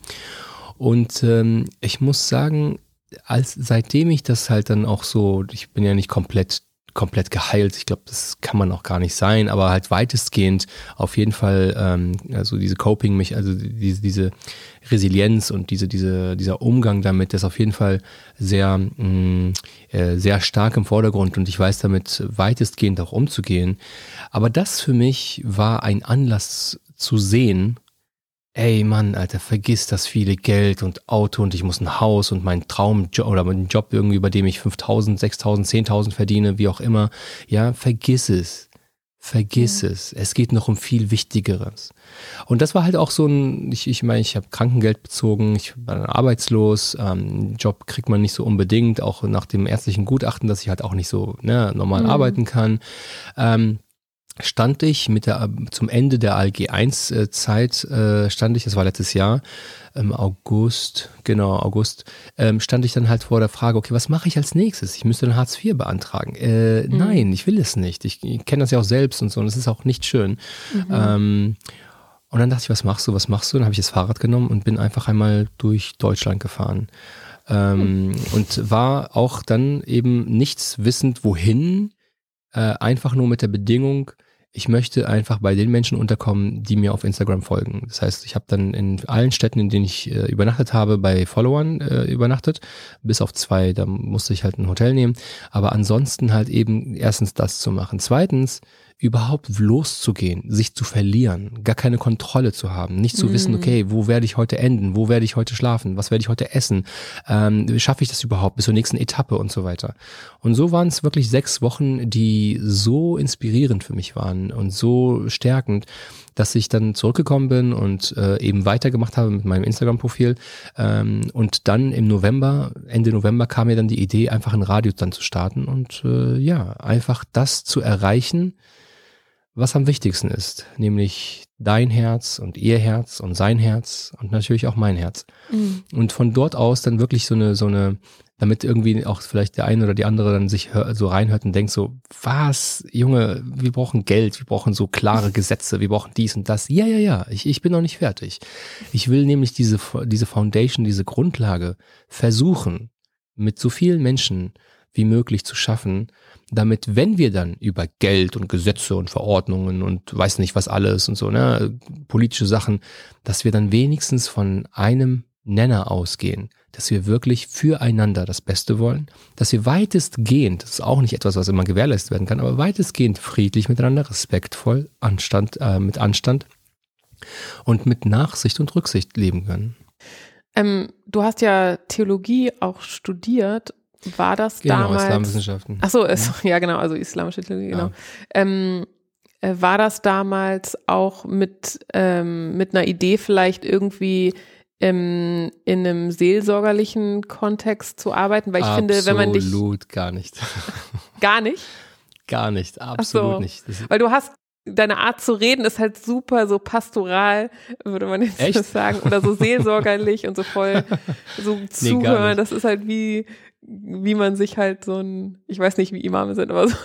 Und ähm, ich muss sagen, als seitdem ich das halt dann auch so, ich bin ja nicht komplett komplett geheilt. Ich glaube, das kann man auch gar nicht sein, aber halt weitestgehend auf jeden Fall, ähm, also diese Coping, mich, also diese, diese Resilienz und diese, diese, dieser Umgang damit, ist auf jeden Fall sehr, mh, mm, äh, sehr stark im Vordergrund und ich weiß damit weitestgehend auch umzugehen. Aber das für mich war ein Anlass zu sehen, ey Mann, Alter, vergiss das viele Geld und Auto und ich muss ein Haus und mein Traumjob oder meinen Job irgendwie, bei dem ich 5000, 6000, 10.000 verdiene, wie auch immer. Ja, vergiss es. Vergiss ja. es. Es geht noch um viel Wichtigeres. Und das war halt auch so ein, ich, ich meine, ich habe Krankengeld bezogen, ich war arbeitslos, ähm, Job kriegt man nicht so unbedingt, auch nach dem ärztlichen Gutachten, dass ich halt auch nicht so ne, normal mhm. arbeiten kann. Ähm, stand ich mit der zum Ende der ALG 1 äh, Zeit äh, stand ich, das war letztes Jahr im August, genau August, ähm, stand ich dann halt vor der Frage, okay, was mache ich als nächstes? Ich müsste dann Hartz IV beantragen. Äh, mhm. Nein, ich will es nicht. Ich, ich kenne das ja auch selbst und so und es ist auch nicht schön. Mhm. Ähm, und dann dachte ich, was machst du, was machst du? Dann habe ich das Fahrrad genommen und bin einfach einmal durch Deutschland gefahren. Ähm, mhm. Und war auch dann eben nichts wissend, wohin, äh, einfach nur mit der Bedingung, ich möchte einfach bei den Menschen unterkommen, die mir auf Instagram folgen. Das heißt, ich habe dann in allen Städten, in denen ich äh, übernachtet habe, bei Followern äh, übernachtet, bis auf zwei, da musste ich halt ein Hotel nehmen. Aber ansonsten halt eben erstens das zu machen. Zweitens, überhaupt loszugehen, sich zu verlieren, gar keine Kontrolle zu haben, nicht zu mm. wissen, okay, wo werde ich heute enden, wo werde ich heute schlafen, was werde ich heute essen, ähm, schaffe ich das überhaupt bis zur nächsten Etappe und so weiter. Und so waren es wirklich sechs Wochen, die so inspirierend für mich waren und so stärkend, dass ich dann zurückgekommen bin und äh, eben weitergemacht habe mit meinem Instagram-Profil. Ähm, und dann im November, Ende November kam mir dann die Idee, einfach ein Radio dann zu starten und äh, ja, einfach das zu erreichen, was am wichtigsten ist, nämlich dein Herz und ihr Herz und sein Herz und natürlich auch mein Herz. Mhm. Und von dort aus dann wirklich so eine, so eine, damit irgendwie auch vielleicht der eine oder die andere dann sich so reinhört und denkt so, was, Junge, wir brauchen Geld, wir brauchen so klare Gesetze, wir brauchen dies und das. Ja, ja, ja, ich, ich bin noch nicht fertig. Ich will nämlich diese, diese Foundation, diese Grundlage versuchen, mit so vielen Menschen wie möglich zu schaffen, damit, wenn wir dann über Geld und Gesetze und Verordnungen und weiß nicht was alles und so, ne, politische Sachen, dass wir dann wenigstens von einem Nenner ausgehen, dass wir wirklich füreinander das Beste wollen, dass wir weitestgehend, das ist auch nicht etwas, was immer gewährleistet werden kann, aber weitestgehend friedlich miteinander, respektvoll, Anstand, äh, mit Anstand und mit Nachsicht und Rücksicht leben können. Ähm, du hast ja Theologie auch studiert war das genau, damals? Islamwissenschaften. Ach so, ist, ja. ja genau, also islamische Theologie, genau. Ja. Ähm, äh, war das damals auch mit, ähm, mit einer Idee vielleicht irgendwie im, in einem seelsorgerlichen Kontext zu arbeiten? Weil ich absolut finde, wenn man dich. Absolut gar nicht. Gar nicht? Gar nicht, absolut so. nicht. Weil du hast deine Art zu reden ist halt super so pastoral, würde man jetzt Echt? sagen, oder so seelsorgerlich und so voll so nee, zuhören. Das ist halt wie wie man sich halt so ein, ich weiß nicht, wie Imame sind, aber so,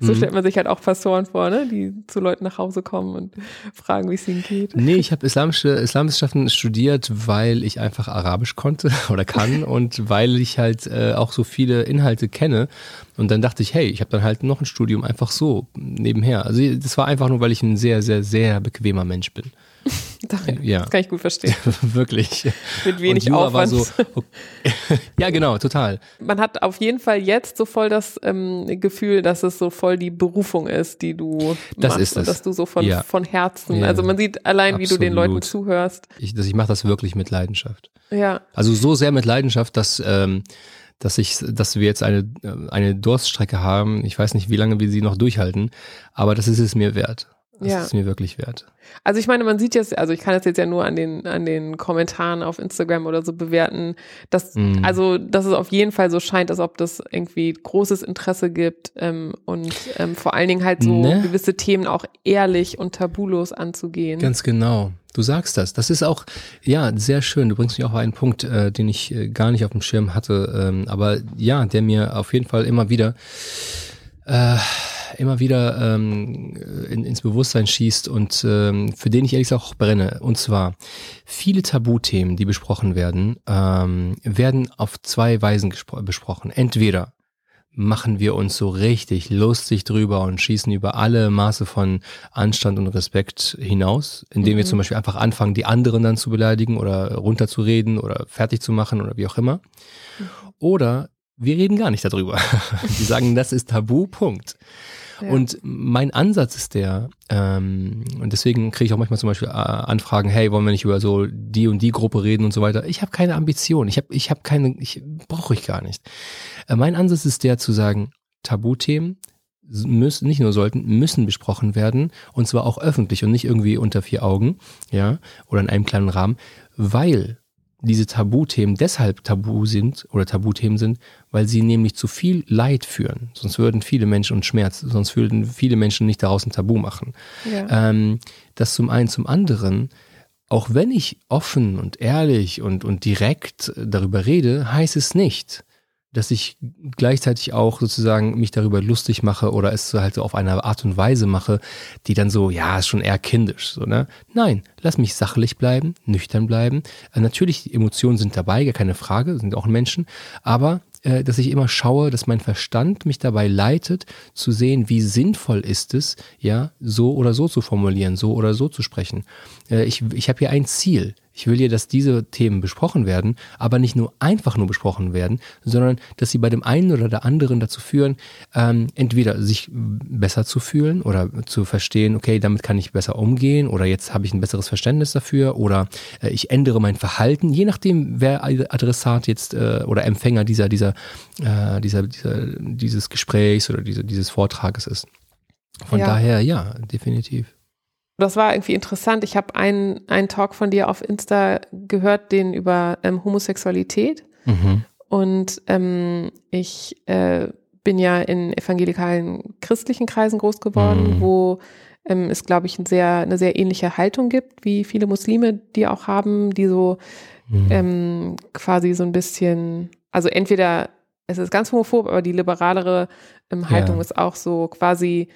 so mhm. stellt man sich halt auch Pastoren vor, ne? die zu Leuten nach Hause kommen und fragen, wie es ihnen geht. Nee, ich habe islamische Islamwissenschaften studiert, weil ich einfach Arabisch konnte oder kann und weil ich halt äh, auch so viele Inhalte kenne. Und dann dachte ich, hey, ich habe dann halt noch ein Studium einfach so nebenher. Also das war einfach nur, weil ich ein sehr, sehr, sehr bequemer Mensch bin. Ja. Das kann ich gut verstehen. Wirklich. Mit wenig Aufwand. So, okay. ja, genau, total. Man hat auf jeden Fall jetzt so voll das ähm, Gefühl, dass es so voll die Berufung ist, die du das machst. Ist es. Dass du so von, ja. von Herzen, ja. also man sieht allein, Absolut. wie du den Leuten zuhörst. Ich, ich mache das wirklich mit Leidenschaft. Ja. Also so sehr mit Leidenschaft, dass ähm, dass ich, dass wir jetzt eine, eine Durststrecke haben. Ich weiß nicht, wie lange wir sie noch durchhalten, aber das ist es mir wert. Das ja. ist mir wirklich wert. Also ich meine, man sieht jetzt, also ich kann das jetzt ja nur an den, an den Kommentaren auf Instagram oder so bewerten, dass, mm. also, dass es auf jeden Fall so scheint, als ob das irgendwie großes Interesse gibt ähm, und ähm, vor allen Dingen halt so ne? gewisse Themen auch ehrlich und tabulos anzugehen. Ganz genau. Du sagst das. Das ist auch, ja, sehr schön. Du bringst mich auch auf einen Punkt, äh, den ich äh, gar nicht auf dem Schirm hatte, ähm, aber ja, der mir auf jeden Fall immer wieder äh, immer wieder ähm, in, ins Bewusstsein schießt und ähm, für den ich ehrlich gesagt auch brenne. Und zwar viele Tabuthemen, die besprochen werden, ähm, werden auf zwei Weisen besprochen. Entweder machen wir uns so richtig lustig drüber und schießen über alle Maße von Anstand und Respekt hinaus, indem mhm. wir zum Beispiel einfach anfangen, die anderen dann zu beleidigen oder runterzureden oder fertig zu machen oder wie auch immer. Mhm. Oder wir reden gar nicht darüber. die sagen, das ist Tabu, Punkt. Und mein Ansatz ist der, ähm, und deswegen kriege ich auch manchmal zum Beispiel äh, Anfragen, hey, wollen wir nicht über so die und die Gruppe reden und so weiter. Ich habe keine Ambition, ich habe ich hab keine, ich brauche ich gar nicht. Äh, mein Ansatz ist der zu sagen, Tabuthemen müssen, nicht nur sollten, müssen besprochen werden und zwar auch öffentlich und nicht irgendwie unter vier Augen, ja, oder in einem kleinen Rahmen, weil diese Tabuthemen deshalb tabu sind oder Tabuthemen sind, weil sie nämlich zu viel Leid führen. Sonst würden viele Menschen und Schmerz, sonst würden viele Menschen nicht daraus ein Tabu machen. Ja. Ähm, das zum einen, zum anderen, auch wenn ich offen und ehrlich und, und direkt darüber rede, heißt es nicht, dass ich gleichzeitig auch sozusagen mich darüber lustig mache oder es halt so auf eine Art und Weise mache, die dann so, ja, ist schon eher kindisch, so, ne? Nein, lass mich sachlich bleiben, nüchtern bleiben. Äh, natürlich, Emotionen sind dabei, gar keine Frage, sind auch Menschen, aber äh, dass ich immer schaue, dass mein Verstand mich dabei leitet, zu sehen, wie sinnvoll ist es, ja, so oder so zu formulieren, so oder so zu sprechen. Äh, ich ich habe hier ein Ziel. Ich will hier, dass diese Themen besprochen werden, aber nicht nur einfach nur besprochen werden, sondern dass sie bei dem einen oder der anderen dazu führen, ähm, entweder sich besser zu fühlen oder zu verstehen, okay, damit kann ich besser umgehen oder jetzt habe ich ein besseres Verständnis dafür oder äh, ich ändere mein Verhalten, je nachdem, wer Adressat jetzt äh, oder Empfänger dieser, dieser, äh, dieser, dieser, dieses Gesprächs oder diese, dieses Vortrages ist. Von ja. daher, ja, definitiv das war irgendwie interessant. Ich habe einen, einen Talk von dir auf Insta gehört, den über ähm, Homosexualität. Mhm. Und ähm, ich äh, bin ja in evangelikalen christlichen Kreisen groß geworden, mhm. wo ähm, es, glaube ich, ein sehr, eine sehr ähnliche Haltung gibt, wie viele Muslime die auch haben, die so mhm. ähm, quasi so ein bisschen, also entweder es ist ganz homophob, aber die liberalere ähm, Haltung ja. ist auch so quasi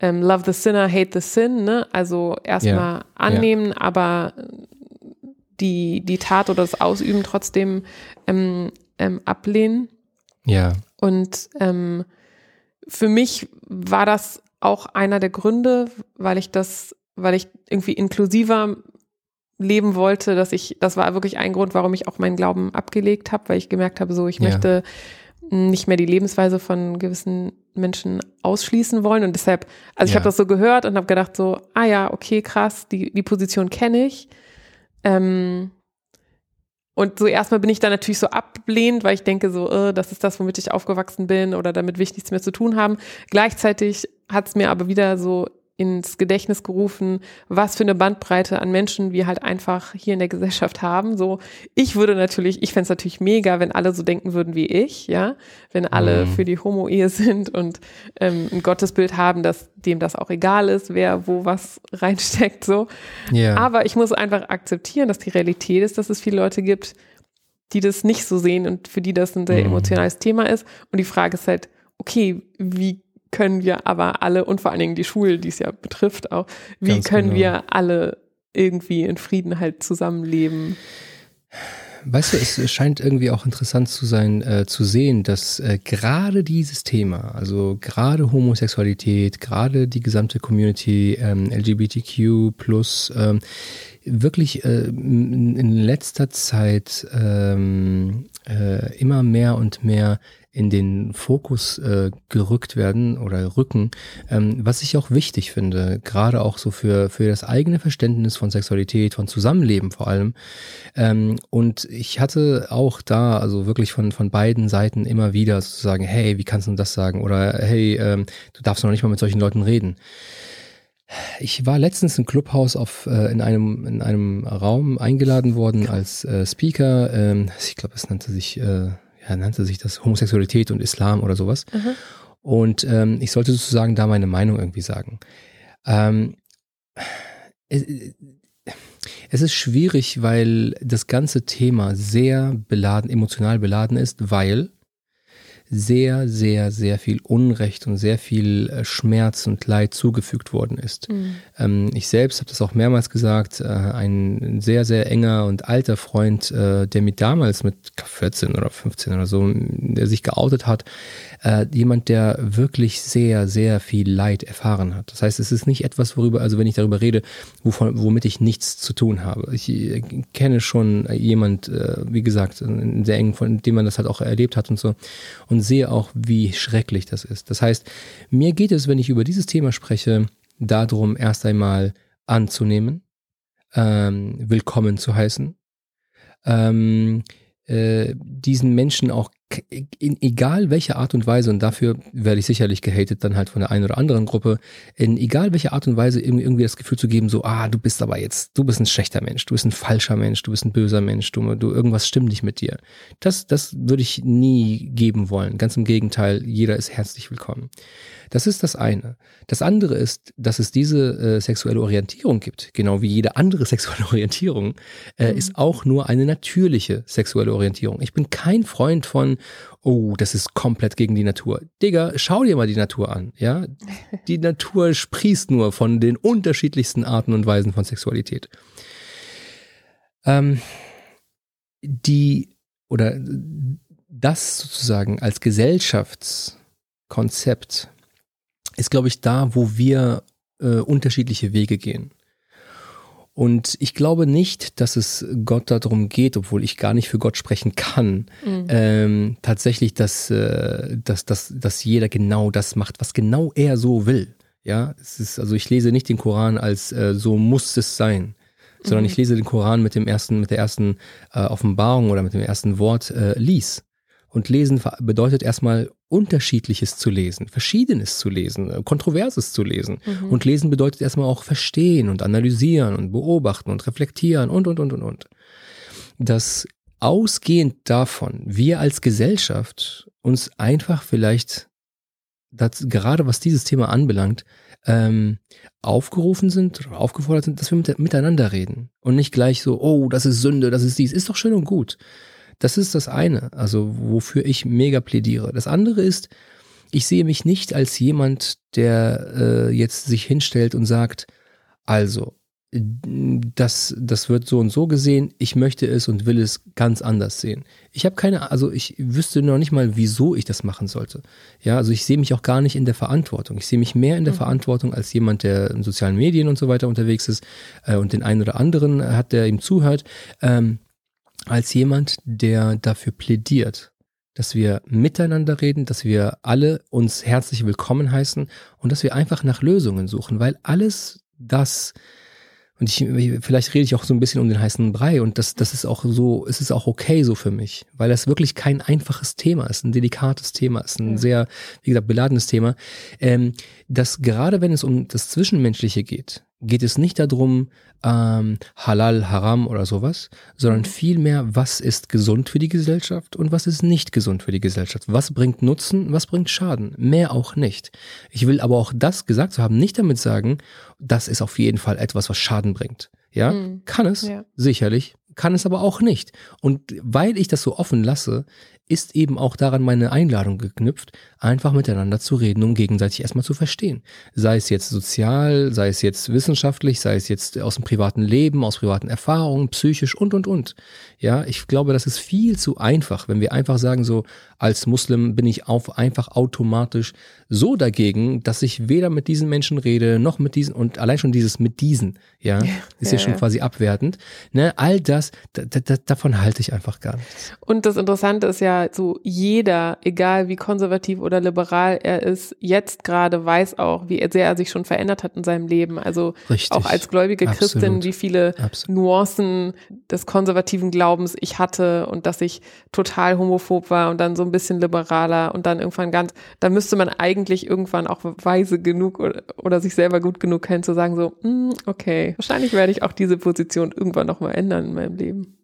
ähm, Love the Sinner, Hate the Sin, ne? Also erstmal ja, annehmen, ja. aber die, die Tat oder das Ausüben trotzdem ähm, ähm, ablehnen. Ja. Und ähm, für mich war das auch einer der Gründe, weil ich das, weil ich irgendwie inklusiver leben wollte, dass ich, das war wirklich ein Grund, warum ich auch meinen Glauben abgelegt habe, weil ich gemerkt habe, so ich ja. möchte nicht mehr die Lebensweise von gewissen Menschen ausschließen wollen. Und deshalb, also ich ja. habe das so gehört und habe gedacht so, ah ja, okay, krass, die, die Position kenne ich. Ähm, und so erstmal bin ich da natürlich so ablehnend, weil ich denke so, äh, das ist das, womit ich aufgewachsen bin oder damit will ich nichts mehr zu tun haben. Gleichzeitig hat es mir aber wieder so ins Gedächtnis gerufen, was für eine Bandbreite an Menschen wir halt einfach hier in der Gesellschaft haben. So, ich würde natürlich, ich fände es natürlich mega, wenn alle so denken würden wie ich, ja, wenn alle mhm. für die Homo-Ehe sind und ähm, ein Gottesbild haben, dass dem das auch egal ist, wer wo was reinsteckt, so. Yeah. Aber ich muss einfach akzeptieren, dass die Realität ist, dass es viele Leute gibt, die das nicht so sehen und für die das ein sehr mhm. emotionales Thema ist. Und die Frage ist halt, okay, wie können wir aber alle und vor allen Dingen die Schule, die es ja betrifft auch, wie Ganz können genau. wir alle irgendwie in Frieden halt zusammenleben? Weißt du, es scheint irgendwie auch interessant zu sein, äh, zu sehen, dass äh, gerade dieses Thema, also gerade Homosexualität, gerade die gesamte Community ähm, LGBTQ plus ähm, wirklich äh, in letzter Zeit ähm, äh, immer mehr und mehr in den Fokus äh, gerückt werden oder rücken, ähm, was ich auch wichtig finde, gerade auch so für, für das eigene Verständnis von Sexualität, von Zusammenleben vor allem. Ähm, und ich hatte auch da, also wirklich von, von beiden Seiten immer wieder zu sagen, hey, wie kannst du das sagen? Oder hey, ähm, du darfst noch nicht mal mit solchen Leuten reden. Ich war letztens im Clubhaus auf, äh, in, einem, in einem Raum eingeladen worden als äh, Speaker. Ähm, ich glaube, es nannte sich äh, ja, nannte sich das Homosexualität und Islam oder sowas. Mhm. Und ähm, ich sollte sozusagen da meine Meinung irgendwie sagen. Ähm, es, es ist schwierig, weil das ganze Thema sehr beladen, emotional beladen ist, weil sehr, sehr, sehr viel Unrecht und sehr viel äh, Schmerz und Leid zugefügt worden ist. Mhm. Ähm, ich selbst habe das auch mehrmals gesagt, äh, ein sehr, sehr enger und alter Freund, äh, der mir damals mit 14 oder 15 oder so, der sich geoutet hat, jemand, der wirklich sehr, sehr viel Leid erfahren hat. Das heißt, es ist nicht etwas, worüber, also wenn ich darüber rede, wovon, womit ich nichts zu tun habe. Ich kenne schon jemand, wie gesagt, sehr eng, von dem man das halt auch erlebt hat und so. Und und sehe auch, wie schrecklich das ist. Das heißt, mir geht es, wenn ich über dieses Thema spreche, darum, erst einmal anzunehmen, ähm, willkommen zu heißen, ähm, äh, diesen Menschen auch in egal welcher Art und Weise, und dafür werde ich sicherlich gehatet dann halt von der einen oder anderen Gruppe, in egal welcher Art und Weise irgendwie das Gefühl zu geben, so, ah, du bist aber jetzt, du bist ein schlechter Mensch, du bist ein falscher Mensch, du bist ein böser Mensch, du, du irgendwas stimmt nicht mit dir. Das, das würde ich nie geben wollen. Ganz im Gegenteil, jeder ist herzlich willkommen. Das ist das eine. Das andere ist, dass es diese äh, sexuelle Orientierung gibt, genau wie jede andere sexuelle Orientierung, äh, mhm. ist auch nur eine natürliche sexuelle Orientierung. Ich bin kein Freund von, oh, das ist komplett gegen die Natur. Digga, schau dir mal die Natur an, ja? Die Natur sprießt nur von den unterschiedlichsten Arten und Weisen von Sexualität. Ähm, die, oder das sozusagen als Gesellschaftskonzept ist, glaube ich, da, wo wir äh, unterschiedliche Wege gehen. Und ich glaube nicht, dass es Gott darum geht, obwohl ich gar nicht für Gott sprechen kann, mhm. ähm, tatsächlich, dass, äh, dass, dass, dass jeder genau das macht, was genau er so will. Ja, es ist, also ich lese nicht den Koran als äh, so muss es sein, sondern mhm. ich lese den Koran mit dem ersten, mit der ersten äh, Offenbarung oder mit dem ersten Wort äh, lies. Und lesen bedeutet erstmal unterschiedliches zu lesen, verschiedenes zu lesen, äh, kontroverses zu lesen. Mhm. Und lesen bedeutet erstmal auch verstehen und analysieren und beobachten und reflektieren und, und, und, und, und. Dass ausgehend davon wir als Gesellschaft uns einfach vielleicht, das, gerade was dieses Thema anbelangt, ähm, aufgerufen sind oder aufgefordert sind, dass wir mit, miteinander reden und nicht gleich so, oh, das ist Sünde, das ist dies, ist doch schön und gut. Das ist das eine, also wofür ich mega plädiere. Das andere ist, ich sehe mich nicht als jemand, der äh, jetzt sich hinstellt und sagt, also, das, das wird so und so gesehen, ich möchte es und will es ganz anders sehen. Ich habe keine, also ich wüsste noch nicht mal, wieso ich das machen sollte. Ja, also ich sehe mich auch gar nicht in der Verantwortung. Ich sehe mich mehr in der mhm. Verantwortung als jemand, der in sozialen Medien und so weiter unterwegs ist äh, und den einen oder anderen hat, der ihm zuhört. Ähm, als jemand, der dafür plädiert, dass wir miteinander reden, dass wir alle uns herzlich willkommen heißen und dass wir einfach nach Lösungen suchen, weil alles das, und ich, vielleicht rede ich auch so ein bisschen um den heißen Brei und das, das ist auch so, es ist auch okay so für mich, weil das wirklich kein einfaches Thema ist, ein delikates Thema ist, ein ja. sehr, wie gesagt, beladenes Thema, ähm, dass gerade wenn es um das Zwischenmenschliche geht, geht es nicht darum, ähm, Halal, Haram oder sowas, sondern vielmehr, was ist gesund für die Gesellschaft und was ist nicht gesund für die Gesellschaft. Was bringt Nutzen, was bringt Schaden. Mehr auch nicht. Ich will aber auch das gesagt zu haben, nicht damit sagen, das ist auf jeden Fall etwas, was Schaden bringt. Ja, mhm. kann es, ja. sicherlich, kann es aber auch nicht. Und weil ich das so offen lasse, ist eben auch daran meine Einladung geknüpft, einfach miteinander zu reden, um gegenseitig erstmal zu verstehen. Sei es jetzt sozial, sei es jetzt wissenschaftlich, sei es jetzt aus dem privaten Leben, aus privaten Erfahrungen, psychisch und, und, und. Ja, ich glaube, das ist viel zu einfach, wenn wir einfach sagen so, als Muslim bin ich auf einfach automatisch so dagegen, dass ich weder mit diesen Menschen rede, noch mit diesen, und allein schon dieses mit diesen, ja, ist ja, ja schon ja. quasi abwertend. Ne, all das, da, da, davon halte ich einfach gar nichts. Und das Interessante ist ja, so jeder, egal wie konservativ oder liberal er ist, jetzt gerade weiß auch, wie sehr er sich schon verändert hat in seinem Leben. Also Richtig. auch als gläubige Absolut. Christin, wie viele Absolut. Nuancen des konservativen Glaubens ich hatte und dass ich total homophob war und dann so ein bisschen liberaler und dann irgendwann ganz, da müsste man eigentlich irgendwann auch weise genug oder, oder sich selber gut genug kennen, zu sagen so, mm, okay, wahrscheinlich werde ich auch diese Position irgendwann nochmal ändern in meinem Leben.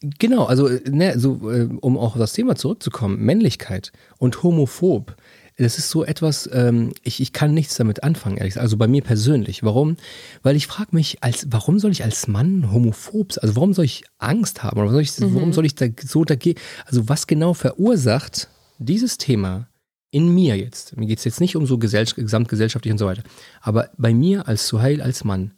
Genau, also ne, so, äh, um auch auf das Thema zurückzukommen, Männlichkeit und homophob, das ist so etwas, ähm, ich, ich kann nichts damit anfangen, ehrlich gesagt. Also bei mir persönlich. Warum? Weil ich frage mich, als, warum soll ich als Mann homophob sein? Also warum soll ich Angst haben? Oder soll ich, mhm. warum soll ich da so dagegen? Also was genau verursacht dieses Thema in mir jetzt, mir geht es jetzt nicht um so gesamtgesellschaftlich und so weiter, aber bei mir als Suhail, als Mann,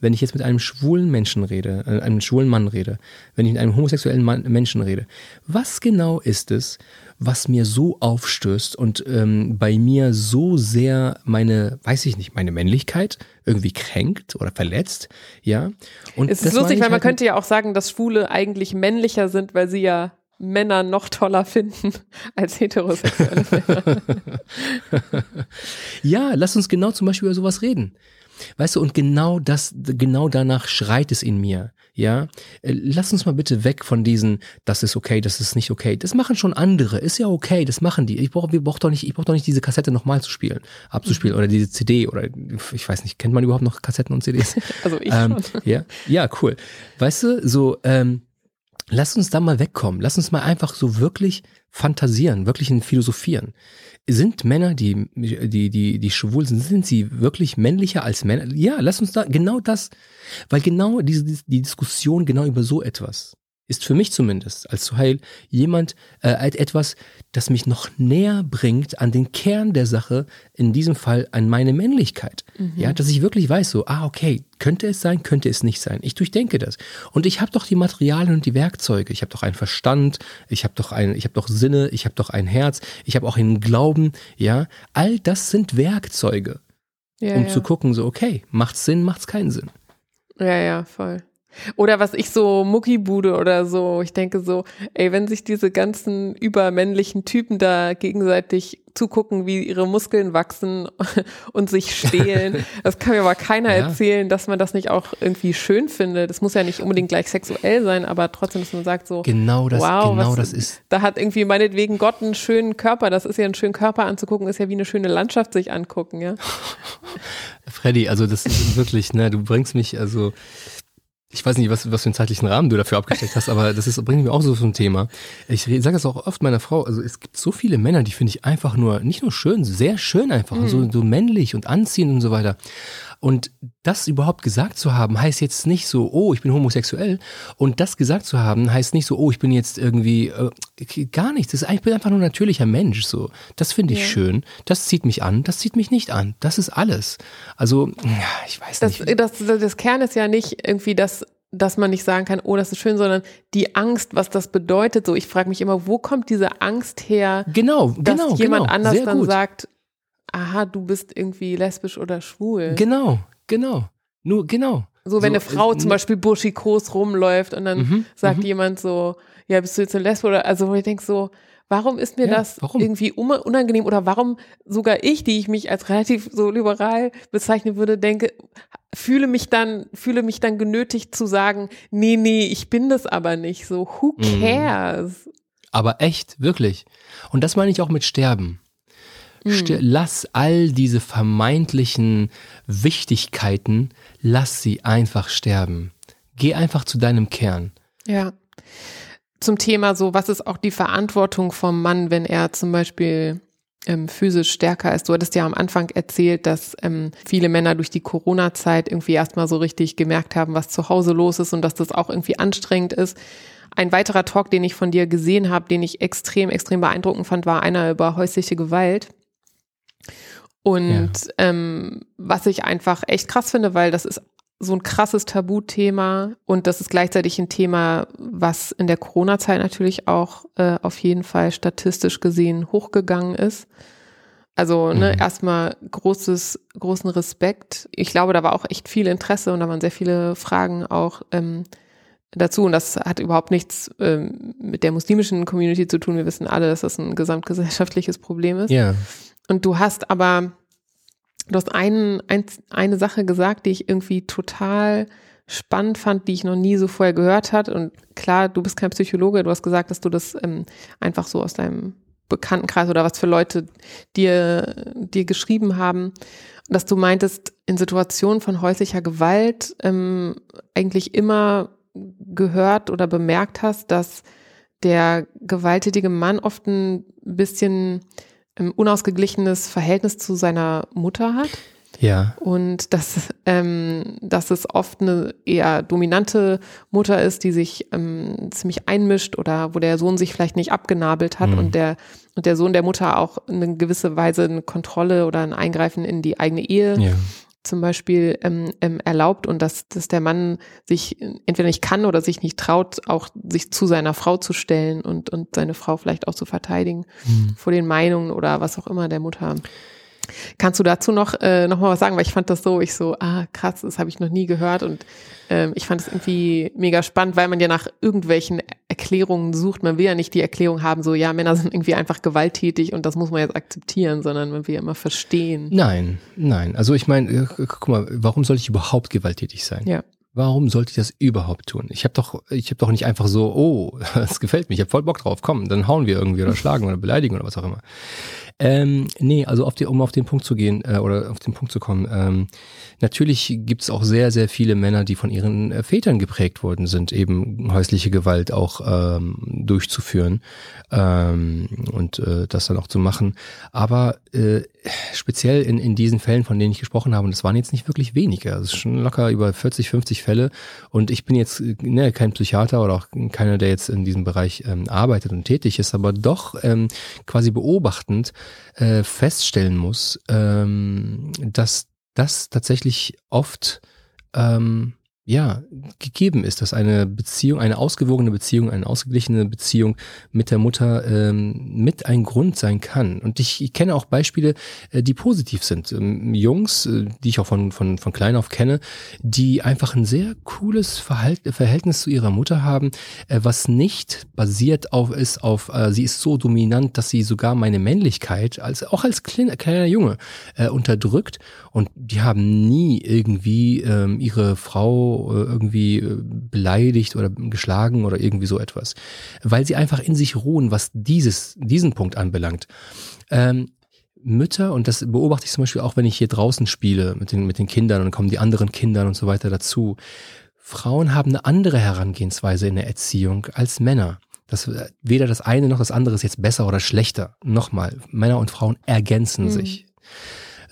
wenn ich jetzt mit einem schwulen Menschen rede, äh, einem schwulen Mann rede, wenn ich mit einem homosexuellen Mann, Menschen rede, was genau ist es, was mir so aufstößt und ähm, bei mir so sehr meine, weiß ich nicht, meine Männlichkeit irgendwie kränkt oder verletzt, ja. Und es ist lustig, weil man halt könnte ja auch sagen, dass Schwule eigentlich männlicher sind, weil sie ja Männer noch toller finden als heterosexuelle Männer. ja, lass uns genau zum Beispiel über sowas reden. Weißt du, und genau das, genau danach schreit es in mir. Ja, äh, lass uns mal bitte weg von diesen, das ist okay, das ist nicht okay. Das machen schon andere. Ist ja okay, das machen die. Ich brauche, wir brauchen doch nicht, ich brauche doch nicht diese Kassette nochmal zu spielen, abzuspielen mhm. oder diese CD oder ich weiß nicht, kennt man überhaupt noch Kassetten und CDs? Also ich ähm, schon. Ja, ja, cool. Weißt du, so, ähm, lass uns da mal wegkommen. Lass uns mal einfach so wirklich fantasieren, wirklich philosophieren sind Männer, die, die, die, die schwul sind, sind sie wirklich männlicher als Männer? Ja, lass uns da genau das, weil genau diese, die Diskussion genau über so etwas ist für mich zumindest als Suhail jemand, äh, etwas, das mich noch näher bringt an den Kern der Sache, in diesem Fall an meine Männlichkeit. Mhm. Ja, dass ich wirklich weiß, so, ah, okay, könnte es sein, könnte es nicht sein. Ich durchdenke das. Und ich habe doch die Materialien und die Werkzeuge. Ich habe doch einen Verstand, ich habe doch ein, ich habe doch Sinne, ich habe doch ein Herz, ich habe auch einen Glauben, ja. All das sind Werkzeuge, ja, um ja. zu gucken, so, okay, macht's Sinn, macht's keinen Sinn. Ja, ja, voll. Oder was ich so Muckibude oder so, ich denke so, ey, wenn sich diese ganzen übermännlichen Typen da gegenseitig zugucken, wie ihre Muskeln wachsen und sich stehlen, das kann mir aber keiner ja. erzählen, dass man das nicht auch irgendwie schön findet. Das muss ja nicht unbedingt gleich sexuell sein, aber trotzdem, dass man sagt so, genau das, wow, genau was, das ist. Da hat irgendwie meinetwegen Gott einen schönen Körper. Das ist ja einen schönen Körper anzugucken, ist ja wie eine schöne Landschaft sich angucken, ja. Freddy, also das ist wirklich, ne, du bringst mich, also ich weiß nicht, was, was für einen zeitlichen Rahmen du dafür abgesteckt hast, aber das ist, bringt mir auch so ein Thema. Ich sage das auch oft meiner Frau, also es gibt so viele Männer, die finde ich einfach nur, nicht nur schön, sehr schön einfach, mhm. so, so männlich und anziehend und so weiter. Und das überhaupt gesagt zu haben, heißt jetzt nicht so, oh, ich bin homosexuell. Und das gesagt zu haben, heißt nicht so, oh, ich bin jetzt irgendwie äh, gar nichts. Das ist, ich bin einfach nur ein natürlicher Mensch. So, das finde ich ja. schön. Das zieht mich an. Das zieht mich nicht an. Das ist alles. Also, ja, ich weiß das, nicht. Das, das Kern ist ja nicht irgendwie das dass man nicht sagen kann, oh, das ist schön, sondern die Angst, was das bedeutet. So, ich frage mich immer, wo kommt diese Angst her, genau, dass genau, jemand genau, anders dann sagt, aha, du bist irgendwie lesbisch oder schwul. Genau, genau. Nur, genau. So, wenn so, eine Frau äh, zum Beispiel buschikos rumläuft und dann mhm, sagt mhm. jemand so, ja, bist du jetzt eine Lesbe oder, also wo ich denke so, warum ist mir ja, das warum? irgendwie unangenehm oder warum sogar ich, die ich mich als relativ so liberal bezeichnen würde, denke, fühle mich dann, fühle mich dann genötigt zu sagen, nee, nee, ich bin das aber nicht so, who mhm. cares? Aber echt, wirklich. Und das meine ich auch mit Sterben. Mhm. Lass all diese vermeintlichen Wichtigkeiten, lass sie einfach sterben. Geh einfach zu deinem Kern. Ja. Zum Thema so, was ist auch die Verantwortung vom Mann, wenn er zum Beispiel ähm, physisch stärker ist. Du hattest ja am Anfang erzählt, dass ähm, viele Männer durch die Corona-Zeit irgendwie erstmal so richtig gemerkt haben, was zu Hause los ist und dass das auch irgendwie anstrengend ist. Ein weiterer Talk, den ich von dir gesehen habe, den ich extrem, extrem beeindruckend fand, war einer über häusliche Gewalt. Und ja. ähm, was ich einfach echt krass finde, weil das ist so ein krasses Tabuthema und das ist gleichzeitig ein Thema, was in der Corona-Zeit natürlich auch äh, auf jeden Fall statistisch gesehen hochgegangen ist. Also ne, mhm. erstmal großes, großen Respekt. Ich glaube, da war auch echt viel Interesse und da waren sehr viele Fragen auch ähm, dazu. Und das hat überhaupt nichts ähm, mit der muslimischen Community zu tun. Wir wissen alle, dass das ein gesamtgesellschaftliches Problem ist. Ja. Und du hast aber, du hast einen, ein, eine Sache gesagt, die ich irgendwie total spannend fand, die ich noch nie so vorher gehört hat. Und klar, du bist kein Psychologe, du hast gesagt, dass du das ähm, einfach so aus deinem Bekanntenkreis oder was für Leute dir, dir geschrieben haben, dass du meintest, in Situationen von häuslicher Gewalt ähm, eigentlich immer gehört oder bemerkt hast, dass der gewalttätige Mann oft ein bisschen unausgeglichenes Verhältnis zu seiner Mutter hat? Ja. Und dass, ähm, dass es oft eine eher dominante Mutter ist, die sich ähm, ziemlich einmischt oder wo der Sohn sich vielleicht nicht abgenabelt hat mhm. und der und der Sohn der Mutter auch in gewisse Weise eine Kontrolle oder ein Eingreifen in die eigene Ehe ja zum Beispiel ähm, ähm, erlaubt und dass, dass der Mann sich entweder nicht kann oder sich nicht traut, auch sich zu seiner Frau zu stellen und, und seine Frau vielleicht auch zu verteidigen mhm. vor den Meinungen oder was auch immer der Mutter. Kannst du dazu noch, äh, noch mal was sagen? Weil ich fand das so, ich so, ah krass, das habe ich noch nie gehört und ähm, ich fand es irgendwie mega spannend, weil man ja nach irgendwelchen Erklärungen sucht. Man will ja nicht die Erklärung haben, so ja, Männer sind irgendwie einfach gewalttätig und das muss man jetzt akzeptieren, sondern man will ja immer verstehen. Nein, nein. Also ich meine, äh, guck mal, warum soll ich überhaupt gewalttätig sein? Ja. Warum sollte ich das überhaupt tun? Ich habe doch, ich habe doch nicht einfach so, oh, das gefällt mir, ich habe voll Bock drauf, komm, dann hauen wir irgendwie oder schlagen oder beleidigen oder was auch immer. Ähm, nee, also auf die, um auf den Punkt zu gehen äh, oder auf den Punkt zu kommen. Ähm, natürlich gibt es auch sehr, sehr viele Männer, die von ihren äh, Vätern geprägt worden sind, eben häusliche Gewalt auch ähm, durchzuführen ähm, und äh, das dann auch zu machen. Aber äh, speziell in, in diesen Fällen, von denen ich gesprochen habe, und das waren jetzt nicht wirklich wenige, also es ist schon locker über 40, 50 Fälle. Und ich bin jetzt ne, kein Psychiater oder auch keiner, der jetzt in diesem Bereich ähm, arbeitet und tätig ist, aber doch ähm, quasi beobachtend äh, feststellen muss, ähm, dass das tatsächlich oft ähm, ja, gegeben ist, dass eine Beziehung, eine ausgewogene Beziehung, eine ausgeglichene Beziehung mit der Mutter ähm, mit ein Grund sein kann. Und ich, ich kenne auch Beispiele, äh, die positiv sind. Ähm, Jungs, äh, die ich auch von, von, von klein auf kenne, die einfach ein sehr cooles Verhalt, Verhältnis zu ihrer Mutter haben, äh, was nicht basiert auf ist, auf äh, sie ist so dominant, dass sie sogar meine Männlichkeit, als auch als kleiner, kleiner Junge, äh, unterdrückt. Und die haben nie irgendwie ähm, ihre Frau äh, irgendwie äh, beleidigt oder geschlagen oder irgendwie so etwas. Weil sie einfach in sich ruhen, was dieses, diesen Punkt anbelangt. Ähm, Mütter, und das beobachte ich zum Beispiel auch, wenn ich hier draußen spiele mit den, mit den Kindern und kommen die anderen Kindern und so weiter dazu. Frauen haben eine andere Herangehensweise in der Erziehung als Männer. Das, weder das eine noch das andere ist jetzt besser oder schlechter. Nochmal, Männer und Frauen ergänzen mhm. sich.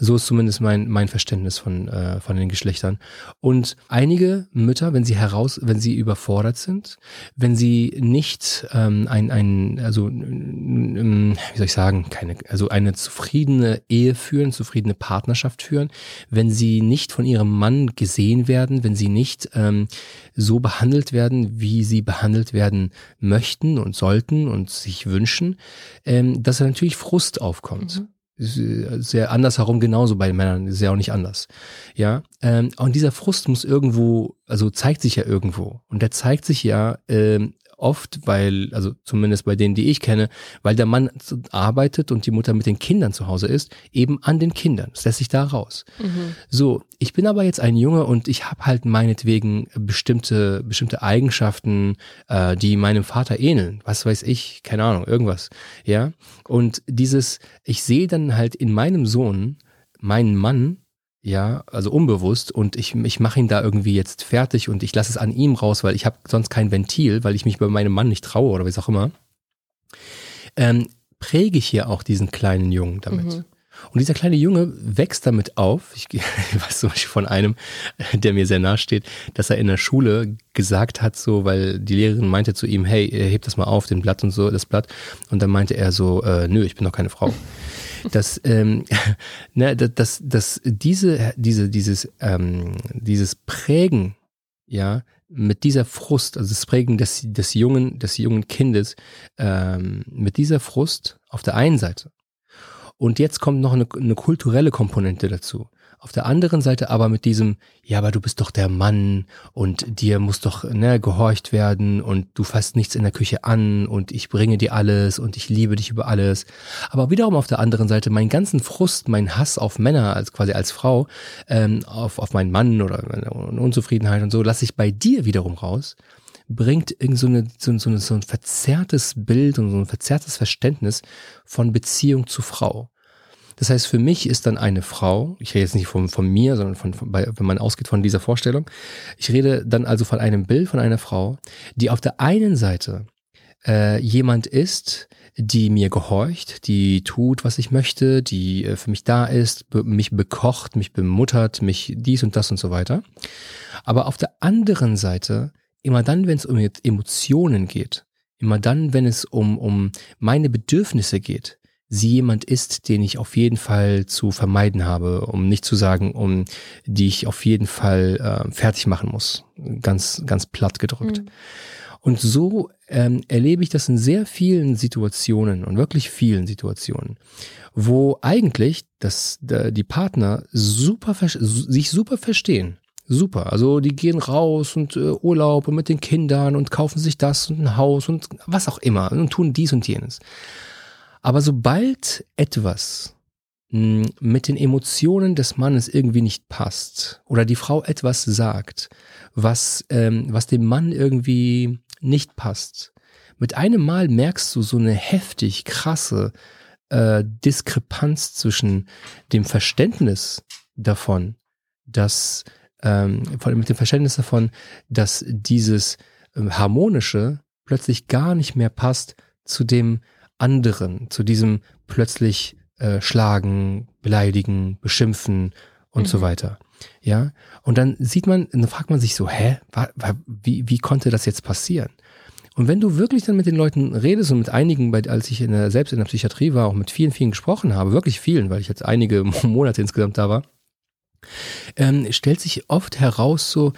So ist zumindest mein, mein Verständnis von, äh, von den Geschlechtern. Und einige Mütter, wenn sie heraus, wenn sie überfordert sind, wenn sie nicht ähm, ein, ein, also ähm, wie soll ich sagen, keine, also eine zufriedene Ehe führen, zufriedene Partnerschaft führen, wenn sie nicht von ihrem Mann gesehen werden, wenn sie nicht ähm, so behandelt werden, wie sie behandelt werden möchten und sollten und sich wünschen, ähm, dass da natürlich Frust aufkommt. Mhm sehr andersherum genauso bei den Männern, ist ja auch nicht anders. Ja, ähm, und dieser Frust muss irgendwo, also zeigt sich ja irgendwo. Und der zeigt sich ja ähm, oft, weil, also zumindest bei denen, die ich kenne, weil der Mann arbeitet und die Mutter mit den Kindern zu Hause ist, eben an den Kindern. Das lässt sich da raus. Mhm. So, ich bin aber jetzt ein Junge und ich habe halt meinetwegen bestimmte, bestimmte Eigenschaften, äh, die meinem Vater ähneln. Was weiß ich, keine Ahnung, irgendwas. Ja. Und dieses, ich sehe dann halt in meinem Sohn meinen Mann, ja, also unbewusst und ich, ich mache ihn da irgendwie jetzt fertig und ich lasse es an ihm raus, weil ich habe sonst kein Ventil, weil ich mich bei meinem Mann nicht traue oder wie auch immer, ähm, präge ich hier auch diesen kleinen Jungen damit. Mhm. Und dieser kleine Junge wächst damit auf. Ich, ich weiß zum Beispiel von einem, der mir sehr nahe steht, dass er in der Schule gesagt hat, so, weil die Lehrerin meinte zu ihm, hey, heb das mal auf, den Blatt und so, das Blatt. Und dann meinte er so, äh, nö, ich bin doch keine Frau dass, ähm, ne, dass, dass diese, diese, dieses, ähm, dieses Prägen, ja, mit dieser Frust, also das Prägen des, des jungen, des jungen Kindes, ähm, mit dieser Frust auf der einen Seite. Und jetzt kommt noch eine, eine kulturelle Komponente dazu. Auf der anderen Seite aber mit diesem, ja, aber du bist doch der Mann und dir muss doch ne, gehorcht werden und du fasst nichts in der Küche an und ich bringe dir alles und ich liebe dich über alles. Aber wiederum auf der anderen Seite meinen ganzen Frust, meinen Hass auf Männer als quasi als Frau, ähm, auf, auf meinen Mann oder meine Unzufriedenheit und so, lasse ich bei dir wiederum raus bringt irgend so, eine, so, so, so ein verzerrtes Bild und so ein verzerrtes Verständnis von Beziehung zu Frau. Das heißt, für mich ist dann eine Frau, ich rede jetzt nicht von, von mir, sondern von, von bei, wenn man ausgeht von dieser Vorstellung, ich rede dann also von einem Bild von einer Frau, die auf der einen Seite äh, jemand ist, die mir gehorcht, die tut, was ich möchte, die äh, für mich da ist, be mich bekocht, mich bemuttert, mich dies und das und so weiter. Aber auf der anderen Seite, immer dann, wenn es um Emotionen geht, immer dann, wenn es um, um meine Bedürfnisse geht, sie jemand ist, den ich auf jeden Fall zu vermeiden habe, um nicht zu sagen, um die ich auf jeden Fall äh, fertig machen muss. Ganz, ganz platt gedrückt. Mhm. Und so ähm, erlebe ich das in sehr vielen Situationen und wirklich vielen Situationen, wo eigentlich das, die Partner super, sich super verstehen. Super. Also die gehen raus und äh, Urlaub und mit den Kindern und kaufen sich das und ein Haus und was auch immer und tun dies und jenes. Aber sobald etwas hm, mit den Emotionen des Mannes irgendwie nicht passt oder die Frau etwas sagt, was, ähm, was dem Mann irgendwie nicht passt, mit einem Mal merkst du so eine heftig krasse äh, Diskrepanz zwischen dem Verständnis davon, dass ähm, mit dem Verständnis davon, dass dieses äh, harmonische plötzlich gar nicht mehr passt zu dem anderen, zu diesem plötzlich äh, schlagen, beleidigen, beschimpfen und mhm. so weiter. Ja, und dann sieht man, dann fragt man sich so, hä, wie, wie konnte das jetzt passieren? Und wenn du wirklich dann mit den Leuten redest und mit einigen, bei, als ich in der, selbst in der Psychiatrie war, auch mit vielen, vielen gesprochen habe, wirklich vielen, weil ich jetzt einige Monate insgesamt da war, ähm, stellt sich oft heraus so,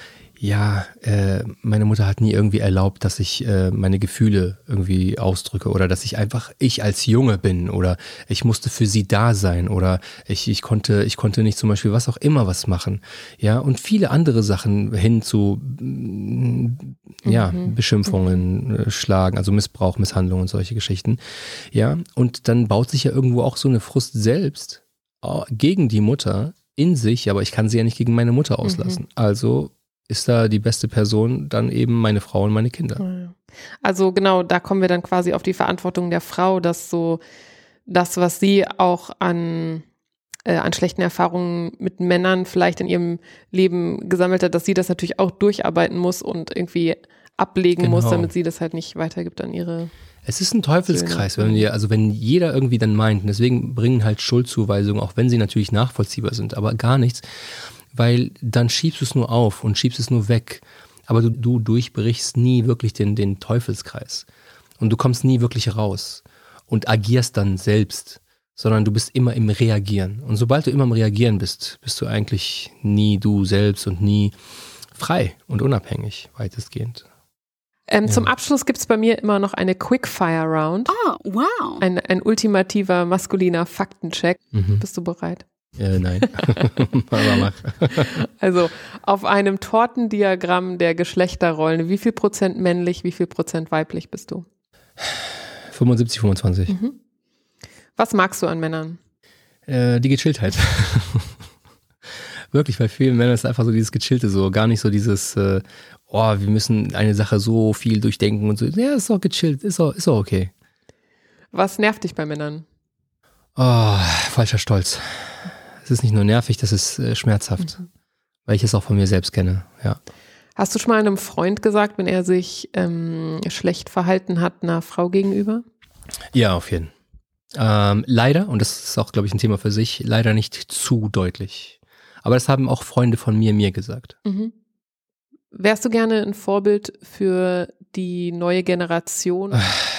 ja, äh, meine Mutter hat nie irgendwie erlaubt, dass ich äh, meine Gefühle irgendwie ausdrücke oder dass ich einfach ich als Junge bin oder ich musste für sie da sein oder ich, ich konnte, ich konnte nicht zum Beispiel was auch immer was machen. Ja, und viele andere Sachen hin zu mm, ja, mhm. Beschimpfungen, äh, Schlagen, also Missbrauch, Misshandlung und solche Geschichten. Ja, und dann baut sich ja irgendwo auch so eine Frust selbst äh, gegen die Mutter in sich, aber ich kann sie ja nicht gegen meine Mutter auslassen. Mhm. Also ist da die beste Person dann eben meine Frau und meine Kinder. Also genau, da kommen wir dann quasi auf die Verantwortung der Frau, dass so das, was sie auch an, äh, an schlechten Erfahrungen mit Männern vielleicht in ihrem Leben gesammelt hat, dass sie das natürlich auch durcharbeiten muss und irgendwie ablegen genau. muss, damit sie das halt nicht weitergibt an ihre es ist ein Teufelskreis, wenn wir, also wenn jeder irgendwie dann meint, und deswegen bringen halt Schuldzuweisungen, auch wenn sie natürlich nachvollziehbar sind, aber gar nichts, weil dann schiebst du es nur auf und schiebst es nur weg. Aber du, du durchbrichst nie wirklich den, den Teufelskreis. Und du kommst nie wirklich raus und agierst dann selbst, sondern du bist immer im Reagieren. Und sobald du immer im Reagieren bist, bist du eigentlich nie du selbst und nie frei und unabhängig, weitestgehend. Ähm, ja. Zum Abschluss gibt es bei mir immer noch eine Quickfire Round. Oh, wow. Ein, ein ultimativer maskuliner Faktencheck. Mhm. Bist du bereit? Äh, nein. also auf einem Tortendiagramm der Geschlechterrollen, wie viel Prozent männlich, wie viel Prozent weiblich bist du? 75, 25. Mhm. Was magst du an Männern? Äh, die Gechilltheit. Wirklich, bei vielen Männern ist einfach so dieses Gechillte so, gar nicht so dieses, äh, oh, wir müssen eine Sache so viel durchdenken und so. Ja, ist doch gechillt, ist doch, ist doch okay. Was nervt dich bei Männern? Oh, falscher Stolz es ist nicht nur nervig, das ist äh, schmerzhaft, mhm. weil ich es auch von mir selbst kenne, ja. Hast du schon mal einem Freund gesagt, wenn er sich ähm, schlecht verhalten hat einer Frau gegenüber? Ja, auf jeden Fall. Ähm, leider, und das ist auch, glaube ich, ein Thema für sich, leider nicht zu deutlich. Aber das haben auch Freunde von mir mir gesagt. Mhm. Wärst du gerne ein Vorbild für die neue Generation?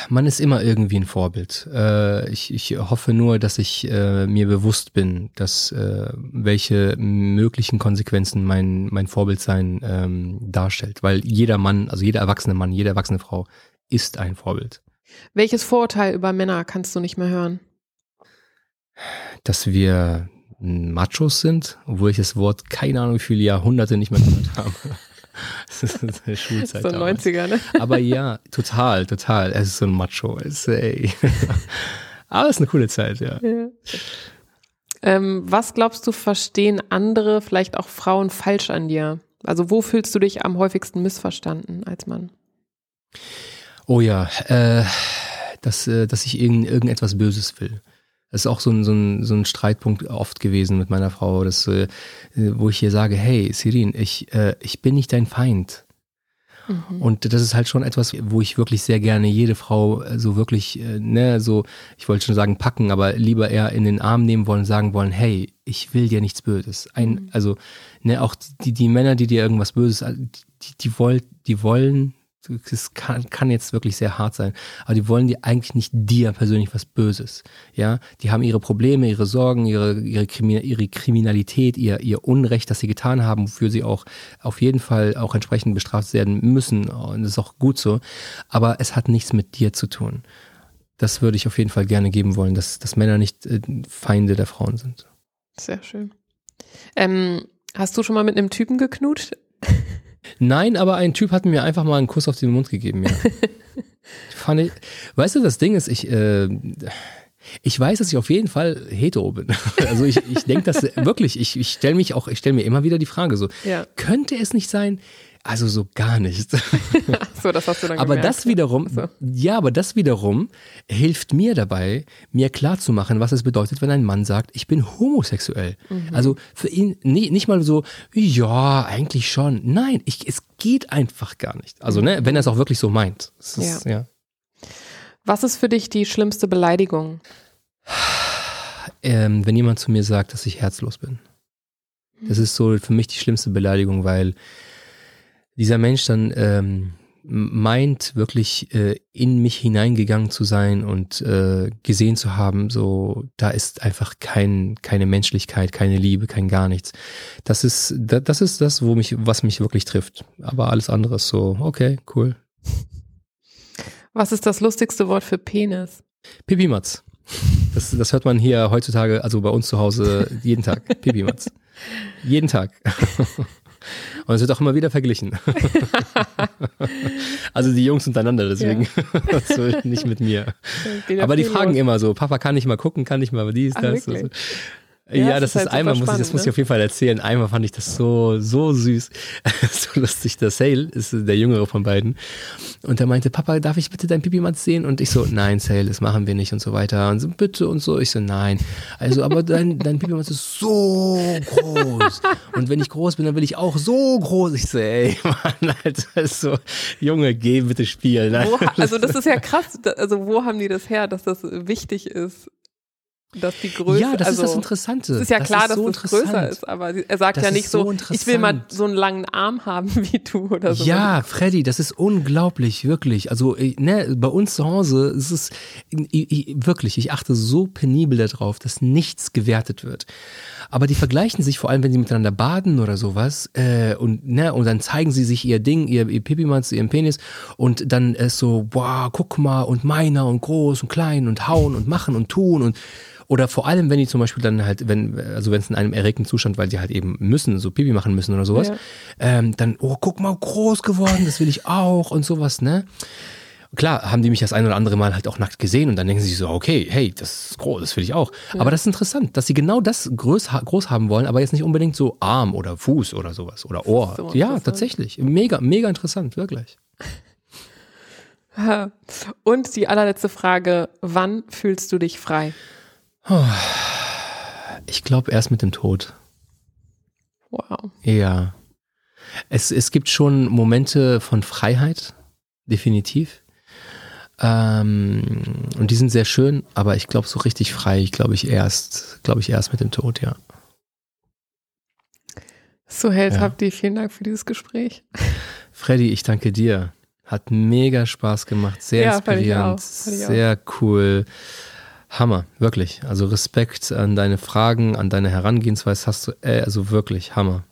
Man ist immer irgendwie ein Vorbild. Äh, ich, ich hoffe nur, dass ich äh, mir bewusst bin, dass äh, welche möglichen Konsequenzen mein, mein Vorbildsein ähm, darstellt. Weil jeder Mann, also jeder erwachsene Mann, jede erwachsene Frau ist ein Vorbild. Welches Vorurteil über Männer kannst du nicht mehr hören? Dass wir Machos sind, obwohl ich das Wort keine Ahnung wie viele Jahrhunderte nicht mehr gehört habe. das ist eine Schulzeit. So 90er, ne? Aber ja, total, total. Es ist so ein Macho. Es, ey. Aber es ist eine coole Zeit, ja. ja. Ähm, was glaubst du, verstehen andere, vielleicht auch Frauen, falsch an dir? Also wo fühlst du dich am häufigsten missverstanden als Mann? Oh ja, äh, dass, äh, dass ich irgend, irgendetwas Böses will. Das ist auch so ein, so, ein, so ein Streitpunkt oft gewesen mit meiner Frau, dass, äh, wo ich ihr sage, hey, Sirin, ich, äh, ich bin nicht dein Feind. Mhm. Und das ist halt schon etwas, wo ich wirklich sehr gerne jede Frau äh, so wirklich, äh, ne, so, ich wollte schon sagen packen, aber lieber eher in den Arm nehmen wollen, sagen wollen, hey, ich will dir nichts Böses. Ein, mhm. also, ne, auch die, die Männer, die dir irgendwas Böses, die, die, wollt, die wollen das kann, kann jetzt wirklich sehr hart sein, aber die wollen dir eigentlich nicht dir persönlich was Böses. Ja, die haben ihre Probleme, ihre Sorgen, ihre, ihre, Krimi ihre Kriminalität, ihr, ihr Unrecht, das sie getan haben, wofür sie auch auf jeden Fall auch entsprechend bestraft werden müssen. Und das ist auch gut so. Aber es hat nichts mit dir zu tun. Das würde ich auf jeden Fall gerne geben wollen, dass, dass Männer nicht äh, Feinde der Frauen sind. Sehr schön. Ähm, hast du schon mal mit einem Typen geknutscht? Nein, aber ein Typ hat mir einfach mal einen Kuss auf den Mund gegeben, ja. Fand ich, weißt du, das Ding ist, ich, äh, ich weiß, dass ich auf jeden Fall hetero bin. Also ich, ich denke das wirklich, ich, ich stelle mich auch, ich stelle mir immer wieder die Frage so, ja. könnte es nicht sein, also so gar nicht. so, das hast du dann Aber gemerkt, das wiederum, so. ja, aber das wiederum hilft mir dabei, mir klarzumachen, was es bedeutet, wenn ein Mann sagt, ich bin homosexuell. Mhm. Also für ihn nee, nicht mal so, ja, eigentlich schon. Nein, ich, es geht einfach gar nicht. Also, ne, wenn er es auch wirklich so meint. Ist, ja. ja. Was ist für dich die schlimmste Beleidigung? Ähm, wenn jemand zu mir sagt, dass ich herzlos bin. Das ist so für mich die schlimmste Beleidigung, weil dieser Mensch dann ähm, meint, wirklich äh, in mich hineingegangen zu sein und äh, gesehen zu haben, so da ist einfach kein, keine Menschlichkeit, keine Liebe, kein gar nichts. Das ist, das ist das, wo mich, was mich wirklich trifft. Aber alles andere ist so, okay, cool. Was ist das lustigste Wort für Penis? Pipimatz. Das, das hört man hier heutzutage, also bei uns zu Hause, jeden Tag. Pipimatz. jeden Tag. Und es wird auch immer wieder verglichen. also die Jungs untereinander, deswegen ja. nicht mit mir. Aber die fragen los. immer so, Papa kann ich mal gucken, kann ich mal dies, das. Ach, ja, ja das, ist, halt einmal, muss ich, das muss ich ne? auf jeden Fall erzählen. Einmal fand ich das so, so süß, so lustig. Der Sale ist der jüngere von beiden. Und er meinte, Papa, darf ich bitte dein Pipimatz sehen? Und ich so, nein, Sale, das machen wir nicht und so weiter. Und so, bitte und so. Ich so, nein. Also, aber dein, dein Pipimatz ist so groß. Und wenn ich groß bin, dann will ich auch so groß. Ich so, ey, Mann, Alter, so, Junge, geh bitte spielen. Wo, also, das ist ja krass. Also, wo haben die das her, dass das wichtig ist? Dass die Größe. Ja, das also, ist das Interessante. Es ist ja das klar, ist so dass es größer ist, aber er sagt das ja nicht so, so ich will mal so einen langen Arm haben wie du oder so. Ja, Freddy, das ist unglaublich, wirklich. Also ne, bei uns zu Hause ist es ich, ich, wirklich, ich achte so penibel darauf, dass nichts gewertet wird. Aber die vergleichen sich vor allem, wenn sie miteinander baden oder sowas äh, und ne und dann zeigen sie sich ihr Ding, ihr, ihr Pipimanz, ihren Penis und dann ist so, wow, guck mal und meiner und groß und klein und hauen und machen und tun und oder vor allem, wenn die zum Beispiel dann halt, wenn, also wenn es in einem erregten Zustand, weil die halt eben müssen, so Pipi machen müssen oder sowas, ja. ähm, dann, oh, guck mal, groß geworden, das will ich auch und sowas, ne? Klar, haben die mich das ein oder andere Mal halt auch nackt gesehen und dann denken sie sich so, okay, hey, das ist groß, das will ich auch. Ja. Aber das ist interessant, dass sie genau das groß, groß haben wollen, aber jetzt nicht unbedingt so Arm oder Fuß oder sowas oder Ohr. So ja, tatsächlich. Mega, mega interessant, wirklich. Und die allerletzte Frage, wann fühlst du dich frei? Ich glaube erst mit dem Tod. Wow. Ja. Es, es gibt schon Momente von Freiheit, definitiv. Ähm, und die sind sehr schön, aber ich glaube, so richtig frei, glaube ich erst, glaube ich erst mit dem Tod, ja. So, Held, ja. habt ihr vielen Dank für dieses Gespräch. Freddy, ich danke dir. Hat mega Spaß gemacht, sehr ja, inspirierend, sehr cool. Hammer, wirklich. Also Respekt an deine Fragen, an deine Herangehensweise hast du, äh, also wirklich Hammer.